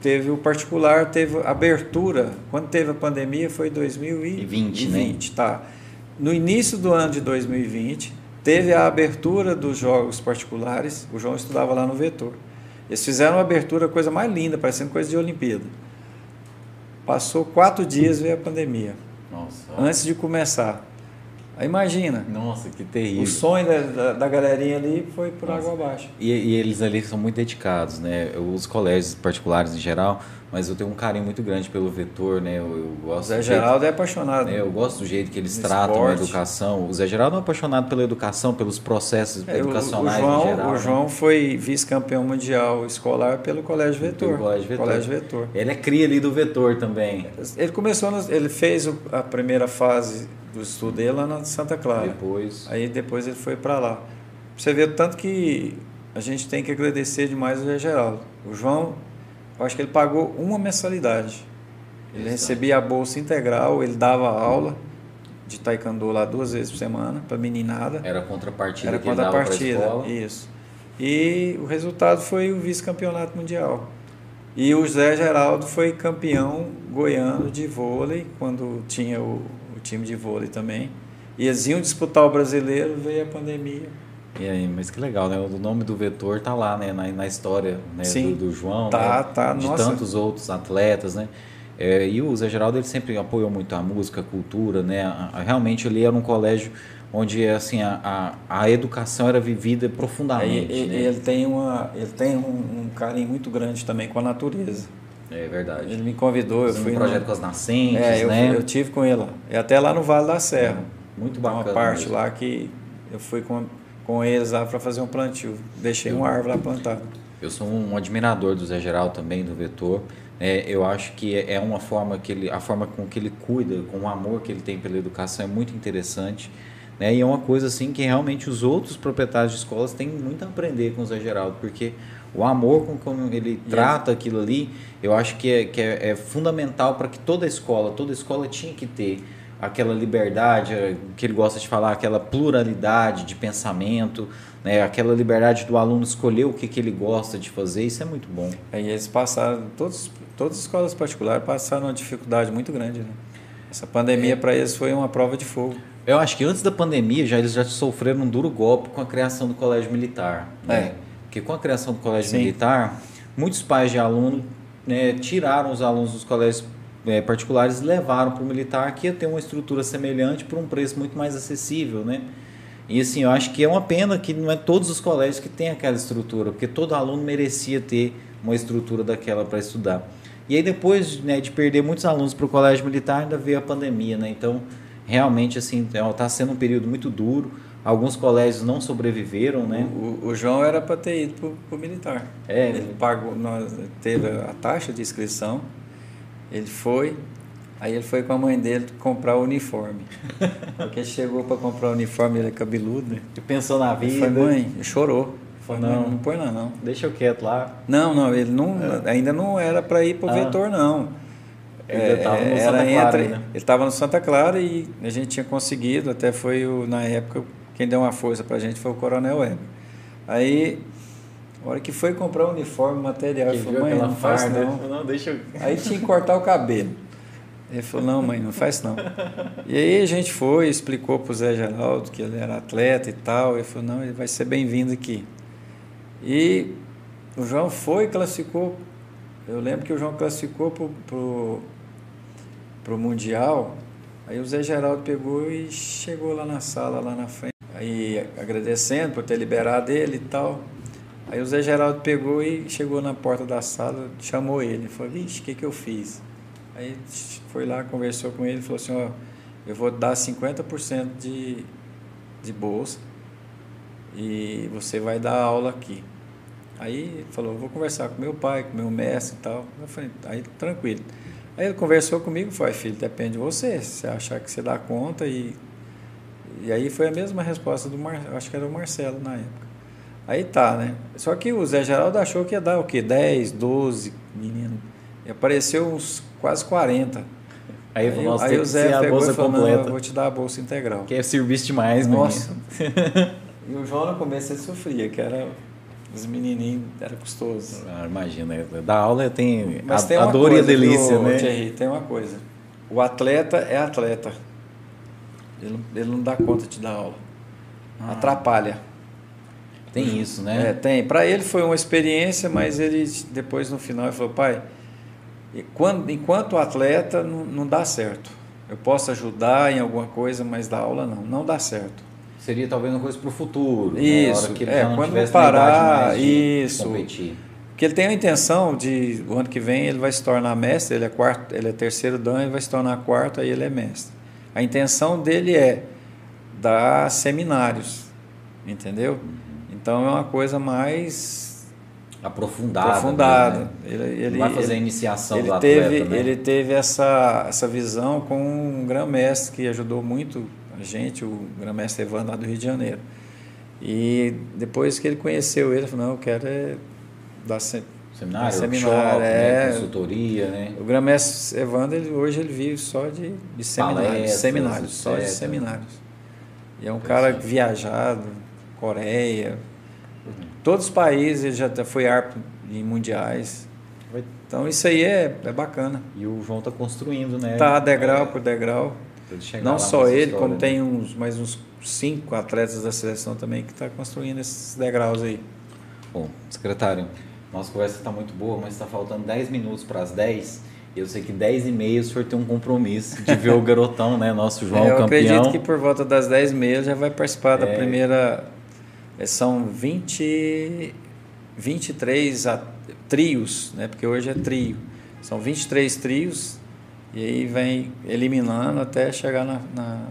teve o particular, teve abertura. Quando teve a pandemia foi 2020, 20, né? tá. No início do ano de 2020, teve a abertura dos jogos particulares. O João estudava lá no Vetor. Eles fizeram uma abertura, coisa mais linda, parecendo coisa de Olimpíada. Passou quatro dias veio a pandemia. Nossa. Antes de começar. Aí imagina. Nossa, que terrível. O sonho da, da, da galerinha ali foi por Nossa. água abaixo. E, e, eles ali são muito dedicados, né? Os colégios particulares em geral, mas eu tenho um carinho muito grande pelo vetor, né? Eu, eu gosto. O Zé Geraldo jeito, é apaixonado. Né? Eu gosto do jeito que eles tratam esporte. a educação. O Zé Geraldo é apaixonado pela educação, pelos processos é, educacionais o, o João, geral, O né? João foi vice-campeão mundial escolar pelo Colégio Vetor. Pelo Colégio Vetor. Colégio Vetor. Ele é cria ali do Vetor também. Ele começou, ele fez a primeira fase do estudo dele lá na Santa Clara. Depois. Aí depois ele foi para lá. Você vê tanto que a gente tem que agradecer demais o Zé Geraldo. O João, eu acho que ele pagou uma mensalidade. Ele Exato. recebia a bolsa integral, ele dava aula de taekwondo lá duas vezes por semana para meninada. Era contrapartida Era contrapartida, isso. E o resultado foi o vice-campeonato mundial. E o Zé Geraldo foi campeão goiano de vôlei quando tinha o o time de vôlei também. E eles iam disputar o brasileiro, veio a pandemia. E aí, mas que legal, né? O nome do vetor tá lá, né? Na, na história né? Sim, do, do João, tá, né? tá, de nossa. tantos outros atletas, né? É, e o Zé Geraldo ele sempre apoiou muito a música, a cultura, né? A, a, realmente ele era um colégio onde assim a, a, a educação era vivida profundamente. Ele, né? ele tem uma ele tem um, um carinho muito grande também com a natureza. É verdade. Ele me convidou, eu fui um projeto no... com as nascentes, é, eu, né? eu tive com ele, é até lá no Vale da Serra. Muito bacana. Uma parte mesmo. lá que eu fui com, com eles lá para fazer um plantio. Deixei eu, uma árvore lá plantada. Eu sou um admirador do Zé Geral também, do Vetor. É, eu acho que é, é uma forma que ele, a forma com que ele cuida, com o amor que ele tem pela educação é muito interessante. Né? E é uma coisa assim que realmente os outros proprietários de escolas têm muito a aprender com o Zé Geraldo, porque o amor com como ele trata aquilo ali, eu acho que é, que é, é fundamental para que toda escola, toda escola tinha que ter aquela liberdade eh, que ele gosta de falar, aquela pluralidade de pensamento, né? aquela liberdade do aluno escolher o que, que ele gosta de fazer, isso é muito bom. É, e eles passaram, todos, todas as escolas particulares passaram uma dificuldade muito grande. Né? Essa pandemia é. para eles foi uma prova de fogo. Eu acho que antes da pandemia já eles já sofreram um duro golpe com a criação do colégio militar. Né? É. Porque com a criação do colégio Sim. militar, muitos pais de aluno né, tiraram os alunos dos colégios é, particulares e levaram para o militar, que ia ter uma estrutura semelhante por um preço muito mais acessível, né? E assim, eu acho que é uma pena que não é todos os colégios que têm aquela estrutura, porque todo aluno merecia ter uma estrutura daquela para estudar. E aí depois né, de perder muitos alunos para o colégio militar, ainda veio a pandemia, né? Então, realmente, assim, está sendo um período muito duro. Alguns colégios não sobreviveram, né? O, o João era para ter ido para o militar. É. Ele pagou, nós, teve a taxa de inscrição, ele foi, aí ele foi com a mãe dele comprar o uniforme. Porque chegou para comprar o uniforme, ele é cabeludo, né? E pensou na vida. Ele foi, mãe, ele chorou. Foi, Não. não, não põe lá não. Deixa eu quieto lá. Não, não, ele não, É. ainda não era para ir para o Ah. vetor, não. Ele É, estava no era Santa Clara entre- ainda. Ele estava no Santa Clara e a gente tinha conseguido, até foi o, na época, quem deu uma força para a gente foi o Coronel Weber. Aí, a hora que foi comprar o uniforme, material, ele falou, mãe, não faz farda. não. Não, deixa eu... Aí tinha que cortar o cabelo. Ele falou, não, mãe, não faz não. E aí a gente foi, explicou para o Zé Geraldo que ele era atleta e tal. Ele falou, não, ele vai ser bem-vindo aqui. E o João foi e classificou. Eu lembro que o João classificou para o pro Mundial. Aí o Zé Geraldo pegou e chegou lá na sala, lá na frente. Aí agradecendo por ter liberado ele e tal. Aí o Zé Geraldo pegou e chegou na porta da sala, chamou ele. Falou, vixe, o que, que eu fiz? Aí foi lá, conversou com ele falou assim, ó, eu vou dar 50% de, de bolsa e você vai dar aula aqui. Aí ele falou, vou conversar com meu pai, com meu mestre e tal. Eu falei, aí tranquilo. Aí ele conversou comigo e falou, filho, depende de você, se você achar que você dá conta e... E aí foi a mesma resposta do Mar... acho que era o Marcelo na época. Aí tá, né? Só que o Zé Geraldo achou que ia dar o quê? 10, 12 menino. E apareceu uns quase 40. Aí, falou, nossa, aí o Zé ser a pegou bolsa e falou, não, completa. eu vou te dar a bolsa integral. Que é serviço demais, Nossa. e o João no começo ele sofria, que era os menininhos, era custoso. Ah, imagina, da aula tem Mas a, tem a dor e a delícia, né? Thierry, tem uma coisa. O atleta é atleta. Ele, não- ele não dá conta de dar aula. Ah. Atrapalha. Tem isso, né? É, tem. Para ele foi uma experiência, mas ele depois no final ele falou, pai, quando, enquanto atleta não, não dá certo. Eu posso ajudar em alguma coisa, mas dar aula não, não dá certo. Seria talvez uma coisa para o futuro. né? Isso, hora que ele é, quando parar, isso. competir. Porque ele tem a intenção de, o ano que vem, ele vai se tornar mestre, ele é quarto, ele é terceiro dan, ele vai se tornar quarto, aí ele é mestre. A intenção dele é dar seminários, entendeu? Então é uma coisa mais Aprofundada. aprofundada. né? Ele, ele, vai fazer a ele- iniciação ele do teve, atleta, né? ele teve essa, essa visão com um grão-mestre que ajudou muito a gente, o grão-mestre Evandro lá do Rio de Janeiro. E depois que ele conheceu ele, ele falou, não, eu quero é dar Seminário, Seminário, workshop, né? é. consultoria, né? O grão-mestre Evandro, ele, hoje ele vive só de, de seminários, Palestras, seminários, só de seminários. E é um cara viajado, Coreia, todos os países, ele já até foi árbitro em mundiais. Então isso aí é, é bacana. E o João está construindo, né? Tá degrau por degrau. Não só ele, história, como né? tem uns, mais uns cinco atletas da seleção também que está construindo esses degraus aí. Bom, secretário, nossa conversa está muito boa, mas está faltando 10 minutos para as 10. E eu sei que 10 e meia o senhor tem um compromisso de ver o garotão, né? Nosso João É, eu campeão. acredito que por volta das 10 meses já vai participar da É. primeira. é, São 20, 23 a- trios, né? porque hoje é trio. São 23 trios e aí vem eliminando até chegar na- na-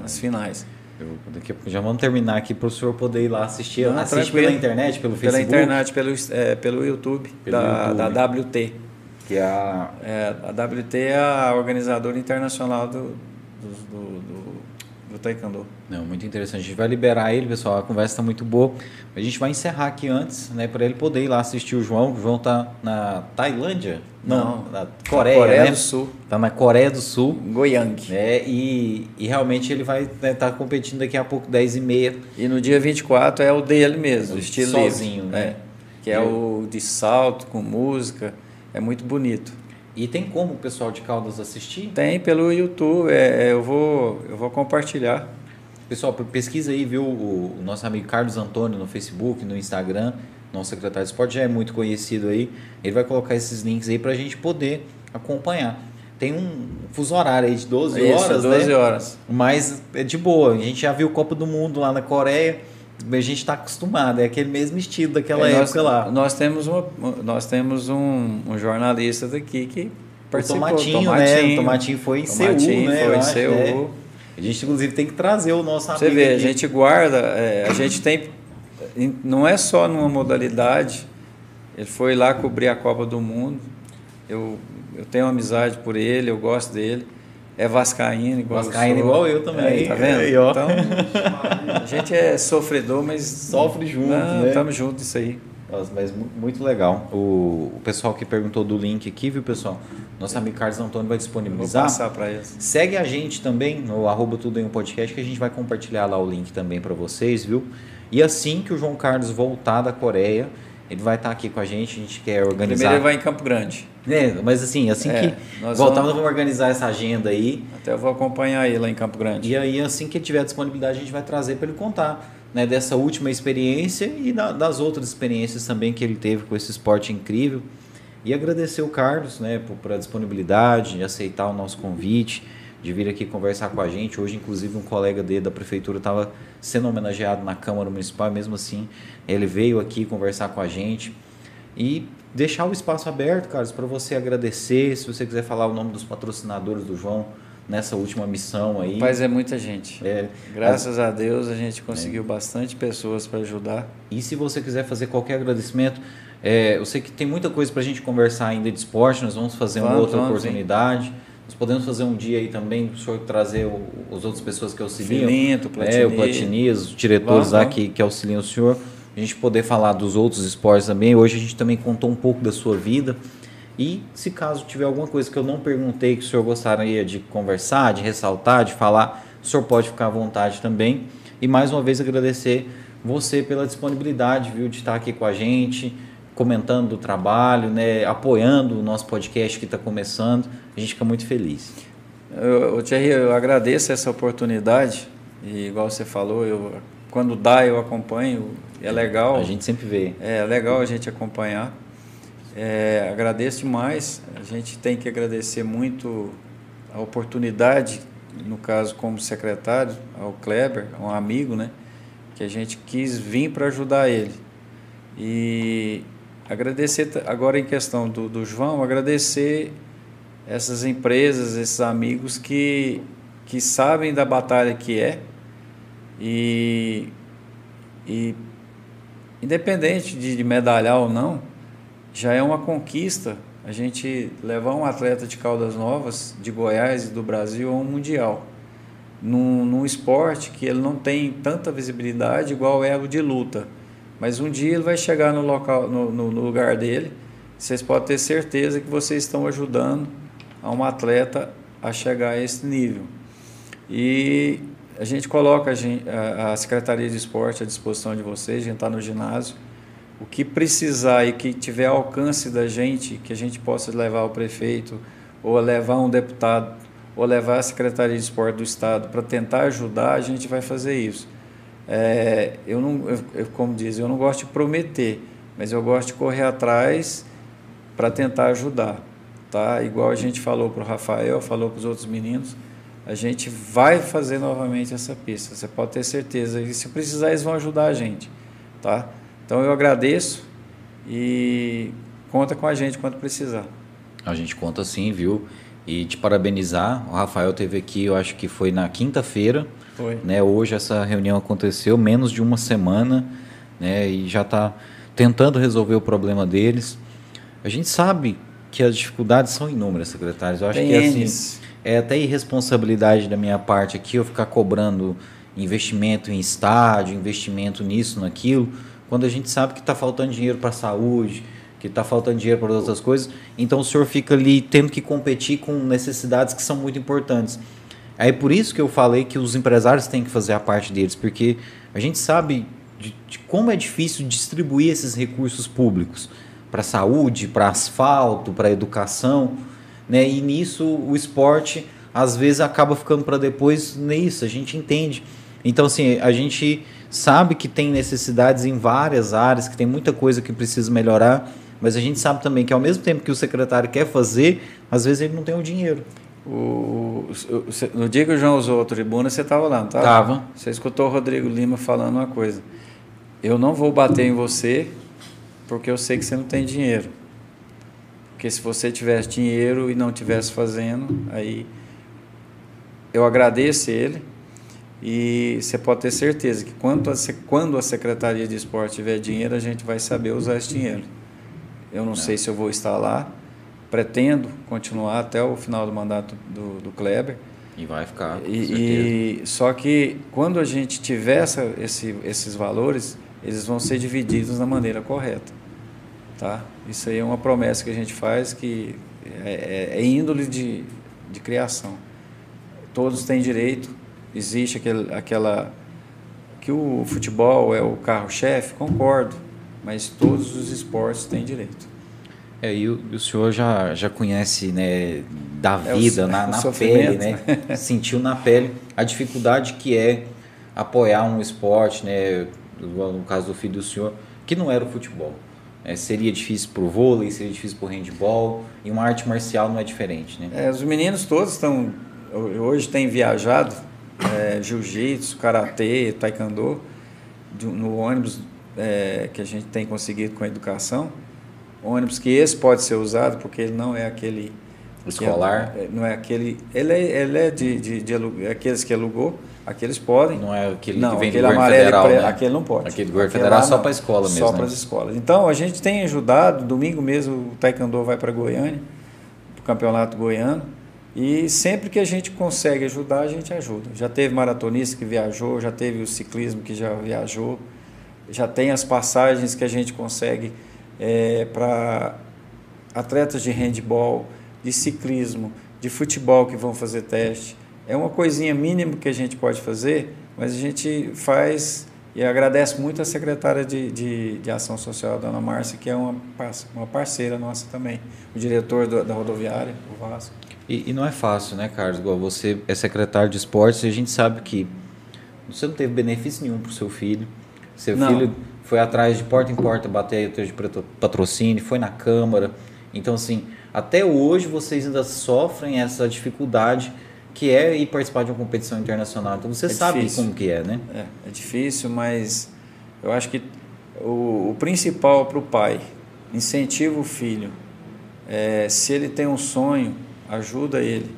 nas finais. Eu- daqui a pouco já vamos terminar aqui para o senhor poder ir lá assistir. Não, Assiste pela internet, pelo Pela Facebook. internet, pelo, é, pelo YouTube, Pelo da, YouTube. da WT. Que é a, É, a WT é a organizadora internacional do, do, do, do- do Taekwondo. Não, muito interessante. A gente vai liberar ele, pessoal. A conversa está muito boa. A gente vai encerrar aqui antes, né? Para ele poder ir lá assistir o João. O João tá na Tailândia? Não. na Coreia, Coreia né? do Sul. Tá na Coreia do Sul. Goiang. né? E, e realmente ele vai estar competindo daqui a pouco, 10 e meia. E no dia 24 é o dele mesmo, O estilo sozinho, livre, né? é, que é o de salto com música, é muito bonito. E tem como o pessoal de Caldas assistir? Tem pelo YouTube, é, é, eu vou eu vou compartilhar. Pessoal, pesquisa aí, viu? O, o nosso amigo Carlos Antônio no Facebook, no Instagram. Nosso secretário de esporte já é muito conhecido aí. Ele vai colocar esses links aí para a gente poder acompanhar. Tem um fuso horário aí de 12 Isso, horas, 12 né? horas. Mas é de boa. A gente já viu Copa do Mundo lá na Coreia. A gente está acostumado, é aquele mesmo estilo daquela É, época nós, lá. Nós temos, uma, nós temos um, um jornalista daqui que O participou. Tomatinho, né? O Tomatinho foi em Tomatinho Seul, né? foi em acho, Seul. né? A gente, inclusive, tem que trazer o nosso Você vê, a aqui. gente guarda, é, a gente tem. Não é só numa modalidade. Ele foi lá cobrir a Copa do Mundo. Eu, eu tenho amizade por ele, eu gosto dele. É vascaíno, igual Vascaíno eu sou. igual eu também. É, tá vendo? Aí. Então, a gente é sofredor, mas. Sofre junto, Não, né? Estamos juntos isso aí. Nossa, mas mu- muito legal. O, o pessoal que perguntou do link aqui, viu, pessoal? Nosso amigo Carlos Antônio vai Vou disponibilizar. passar para eles. Segue a gente também no arroba tudo em um podcast que a gente vai compartilhar lá o link também para vocês, viu? E assim que o João Carlos voltar da Coreia, ele vai estar aqui com a gente, a gente quer organizar. Primeiro ele vai em Campo Grande. É, mas assim, assim É, que nós voltar, vamos- vamos organizar essa agenda aí. Até eu vou acompanhar ele lá em Campo Grande. E aí, assim que ele tiver disponibilidade, a gente vai trazer para ele contar né, dessa última experiência e da- das outras experiências também que ele teve com esse esporte incrível. E agradecer o Carlos né, por, por a disponibilidade, de aceitar o nosso convite, de vir aqui conversar com a gente. Hoje, inclusive, um colega dele da prefeitura estava sendo homenageado na Câmara Municipal, mesmo assim, ele veio aqui conversar com a gente. E deixar o espaço aberto, Carlos, para você agradecer. Se você quiser falar o nome dos patrocinadores do João nessa última missão aí. Mas é muita gente. É, Graças a Deus a gente conseguiu bastante pessoas para ajudar. E se você quiser fazer qualquer agradecimento, é, eu sei que tem muita coisa para a gente conversar ainda de esporte, nós vamos fazer uma Vamos, outra vamos, oportunidade. Nós podemos fazer um dia aí também, o senhor trazer o, as outras pessoas que auxiliam. Filinto, É, Platini. o Platinias, os diretores Vamos, lá que, que auxiliam o senhor. A gente poder falar dos outros esportes também. Hoje a gente também contou um pouco da sua vida. E se caso tiver alguma coisa que eu não perguntei que o senhor gostaria de conversar, de ressaltar, de falar, o senhor pode ficar à vontade também. E mais uma vez agradecer você pela disponibilidade, viu, de estar aqui com a gente, comentando do trabalho, né, apoiando o nosso podcast que está começando. A gente fica muito feliz. Eu, Thierry, eu agradeço essa oportunidade. E igual você falou, eu, quando dá eu acompanho. É legal. A gente sempre vê. É legal a gente acompanhar. É, agradeço demais. A gente tem que agradecer muito a oportunidade, no caso como secretário, ao Kleber, um amigo, né? Que a gente quis vir para ajudar ele. E agradecer agora em questão do, do João, agradecer essas empresas, esses amigos que, que sabem da batalha que é e, e independente de, de medalhar ou não, já é uma conquista a gente levar um atleta de Caldas Novas, de Goiás e do Brasil a um mundial. Num, num esporte que ele não tem tanta visibilidade igual é o de luta. Mas um dia ele vai chegar no, local, no, no- no lugar dele. Vocês podem ter certeza que vocês estão ajudando a um atleta a chegar a esse nível. E a gente coloca a, Secretaria de Esporte à disposição de vocês, a gente está no ginásio. O que precisar e que tiver alcance da gente, que a gente possa levar ao prefeito, ou levar um deputado, ou levar a Secretaria de Esporte do Estado para tentar ajudar, a gente vai fazer isso. É, eu não, eu, como diz, eu não gosto de prometer, mas eu gosto de correr atrás para tentar ajudar, tá? Igual a gente falou para o Rafael, falou para os outros meninos, a gente vai fazer novamente essa pista. Você pode ter certeza. E se precisar, eles vão ajudar a gente, tá? Então eu agradeço e conta com a gente quando precisar. A gente conta sim, viu? E te parabenizar. O Rafael teve aqui, eu acho que foi na quinta-feira. Foi. Né? Hoje essa reunião aconteceu menos de uma semana, né? E já está tentando resolver o problema deles. A gente sabe que as dificuldades são inúmeras, secretários. Eu acho Tem que assim, Ns. É até irresponsabilidade da minha parte aqui eu ficar cobrando investimento em estádio, investimento nisso, naquilo, quando a gente sabe que está faltando dinheiro para a saúde, que está faltando dinheiro para outras coisas. Então o senhor fica ali tendo que competir com necessidades que são muito importantes. Aí por isso que eu falei que os empresários têm que fazer a parte deles, porque a gente sabe de, de como é difícil distribuir esses recursos públicos para saúde, para asfalto, para educação, né? E nisso o esporte às vezes acaba ficando para depois nisso, a gente entende. Então assim, a gente sabe que tem necessidades em várias áreas, que tem muita coisa que precisa melhorar, mas a gente sabe também que ao mesmo tempo que o secretário quer fazer, às vezes ele não tem o dinheiro. O, o- no dia que o João usou a tribuna, você estava lá, não estava? Tava. Você escutou o Rodrigo Lima falando uma coisa. eu não vou bater em você porque eu sei que você não tem dinheiro. Porque se você tivesse dinheiro e não tivesse fazendo, aí eu agradeço ele e você pode ter certeza que quando a, quando a Secretaria de Esporte tiver dinheiro, a gente vai saber usar esse dinheiro. Eu não é. sei se eu vou estar lá, pretendo continuar até o final do mandato do, do Kleber. E vai ficar. E, e, só que quando a gente tiver essa, esse, esses valores, eles vão ser divididos da maneira correta. Tá? Isso aí é uma promessa que a gente faz que é, é, é índole de, de criação. Todos têm direito existe aquele, aquela que o futebol é o carro-chefe, concordo, mas todos os esportes têm direito. É, e o, o senhor já, já conhece né, da é vida, o, na, na pele, né? sentiu na pele a dificuldade que é apoiar um esporte, né? no caso do filho do senhor, que não era o futebol. É, seria difícil para o vôlei, seria difícil para o handball, e uma arte marcial não é diferente. Né? É, os meninos todos estão, hoje têm viajado é, jiu-jitsu, karatê, taekwondo, no ônibus é, que a gente tem conseguido com a educação. Ônibus que esse pode ser usado porque ele não é aquele escolar, é, não é aquele, ele é, ele é de, de, de é aqueles que alugou, aqueles podem. Não é aquele não, que vem aquele do amarelo federal, pré, né? aquele não pode. Aquele do governo federal é só para a escola mesmo. Só para as escolas. Então a gente tem ajudado. Domingo mesmo o taekwondo vai para Goiânia, para o campeonato goiano. E sempre que a gente consegue ajudar, a gente ajuda. Já teve maratonista que viajou, já teve o ciclismo que já viajou, já tem as passagens que a gente consegue é, para atletas de handball, de ciclismo, de futebol que vão fazer teste. É uma coisinha mínima que a gente pode fazer, mas a gente faz e agradeço muito a secretária de, de, de Ação Social, a dona Márcia, que é uma, uma parceira nossa também, o diretor do, da rodoviária, o Vasco. E, e, não é fácil, né, Carlos? Igual você é secretário de esportes e a gente sabe que você não teve benefício nenhum para o seu filho. Seu não. filho foi atrás de porta em porta bater de patrocínio, foi na Câmara. Então, assim, até hoje vocês ainda sofrem essa dificuldade que é ir participar de uma competição internacional. Então você é sabe difícil. como que é, né? É, é difícil, mas eu acho que o, o principal para o pai, incentiva o filho. É, se ele tem um sonho, ajuda ele.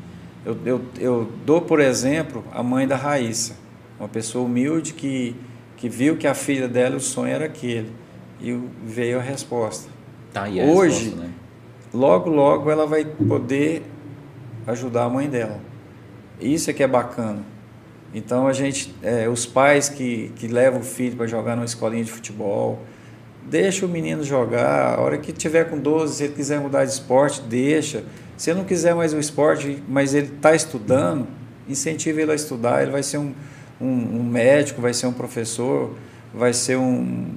Eu, eu, eu dou, por exemplo, a mãe da Raíssa, uma pessoa humilde que, que viu que a filha dela, o sonho era aquele. E veio a resposta. Tá, e a Hoje, resposta, né? logo, logo ela vai poder ajudar a mãe dela. Isso é que é bacana. Então a gente, é, os pais que, que levam o filho para jogar numa escolinha de futebol, deixa o menino jogar, a hora que tiver com 12, se ele quiser mudar de esporte, deixa. Se ele não quiser mais o esporte, mas ele está estudando, incentive ele a estudar. Ele vai ser um, um, um médico, vai ser um professor, vai ser um,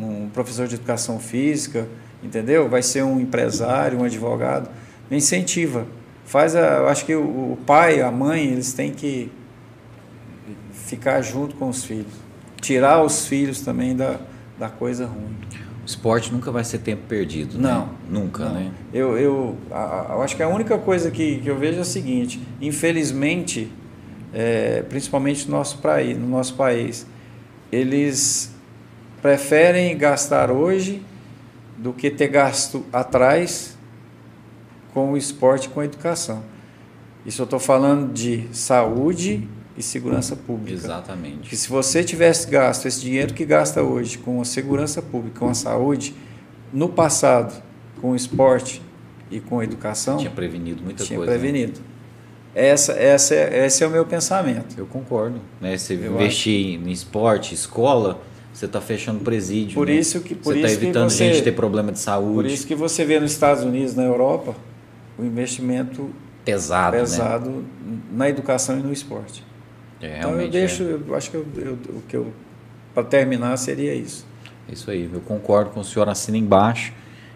um, professor de educação física, entendeu? Vai ser um empresário, um advogado. Incentiva. Faz a, eu acho que o, o pai, a mãe, eles têm que ficar junto com os filhos. Tirar os filhos também da, da coisa ruim esporte nunca vai ser tempo perdido. Não. Né? Nunca, não. né? Eu, eu, eu acho que a única coisa que, que eu vejo é o seguinte: infelizmente, é, principalmente no nosso, praí, no nosso país, eles preferem gastar hoje do que ter gasto atrás com o esporte com a educação. Isso eu estou falando de saúde e segurança pública. Exatamente. Que se você tivesse gasto esse dinheiro que gasta hoje com a segurança pública, com a saúde, no passado, com o esporte e com a educação, tinha prevenido muita tinha coisa. Tinha né? prevenido. Né? Essa, essa, esse é o meu pensamento. Eu concordo. Né? Você Eu investir acho. em esporte, escola, você está fechando presídio. Por né? isso que por você está evitando você, gente ter problema de saúde. Por isso que você vê nos Estados Unidos, na Europa, o investimento pesado, né? pesado né? na educação e no esporte. É, então eu deixo, é. eu acho que eu, eu, o que eu para terminar seria isso. Isso aí, eu concordo com o senhor, assina embaixo.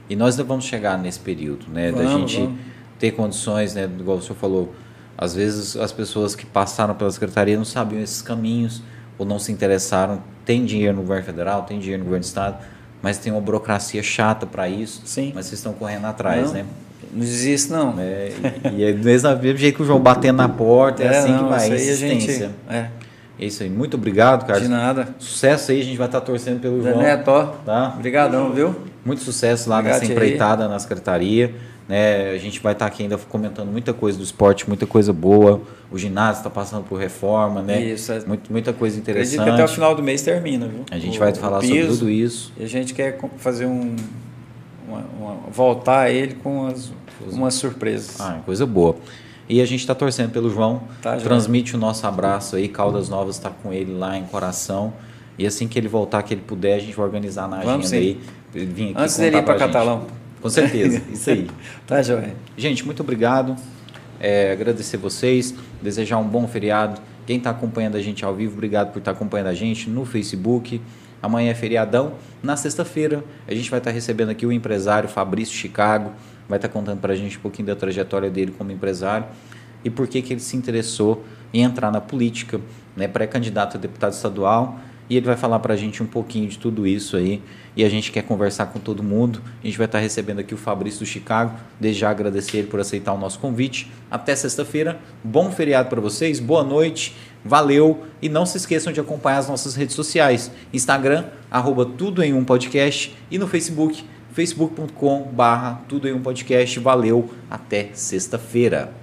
E nós vamos chegar nesse período, né? Vamos, da gente vamos. ter condições, né? Igual o senhor falou, às vezes as pessoas que passaram pela secretaria não sabiam esses caminhos ou não se interessaram. Tem dinheiro no governo federal, tem dinheiro no governo do estado, mas tem uma burocracia chata para isso. Sim. Mas vocês estão correndo atrás, não. né? Não existe, não. É, e é do mesmo jeito que o João batendo na porta, é, é assim não, que vai. Isso aí a gente, é. É isso aí. Muito obrigado, Carlos. De nada. Sucesso aí, a gente vai estar torcendo pelo João. Neto, ó. Tá? Obrigadão, viu? Muito sucesso lá Obrigado nessa aí. empreitada na secretaria. Né? A gente vai estar aqui ainda comentando muita coisa do esporte, muita coisa boa. O ginásio está passando por reforma, né? Isso, é. Muito, muita coisa Acredito interessante. que até o final do mês termina, viu? A gente O- vai falar sobre tudo isso. E a gente quer fazer um. uma- uma- voltar ele com as, umas surpresas. Ah, coisa boa. E a gente está torcendo pelo João. Tá, João. Transmite o nosso abraço aí. Caldas Novas está com ele lá em coração. E assim que ele voltar, que ele puder, a gente vai organizar na agenda sim. aí. vir aqui Antes dele ir para. Catalão. Com certeza, isso aí. Tá, Joé? Gente, muito obrigado. É, agradecer vocês, desejar um bom feriado. Quem está acompanhando a gente ao vivo, obrigado por estar acompanhando a gente no Facebook. Amanhã é feriadão. Na sexta-feira, a gente vai estar recebendo aqui o empresário Fabrício Chicago. Vai estar contando para a gente um pouquinho da trajetória dele como empresário e por que, que ele se interessou em entrar na política, né, pré-candidato a deputado estadual. E ele vai falar para a gente um pouquinho de tudo isso aí. E a gente quer conversar com todo mundo. A gente vai estar recebendo aqui o Fabrício do Chicago. Desde já agradecer ele por aceitar o nosso convite. Até sexta-feira. Bom feriado para vocês. Boa noite. Valeu. E não se esqueçam de acompanhar as nossas redes sociais. Instagram, arroba tudo em um podcast. E no Facebook, facebook.com barra tudo em um podcast. Valeu. Até sexta-feira.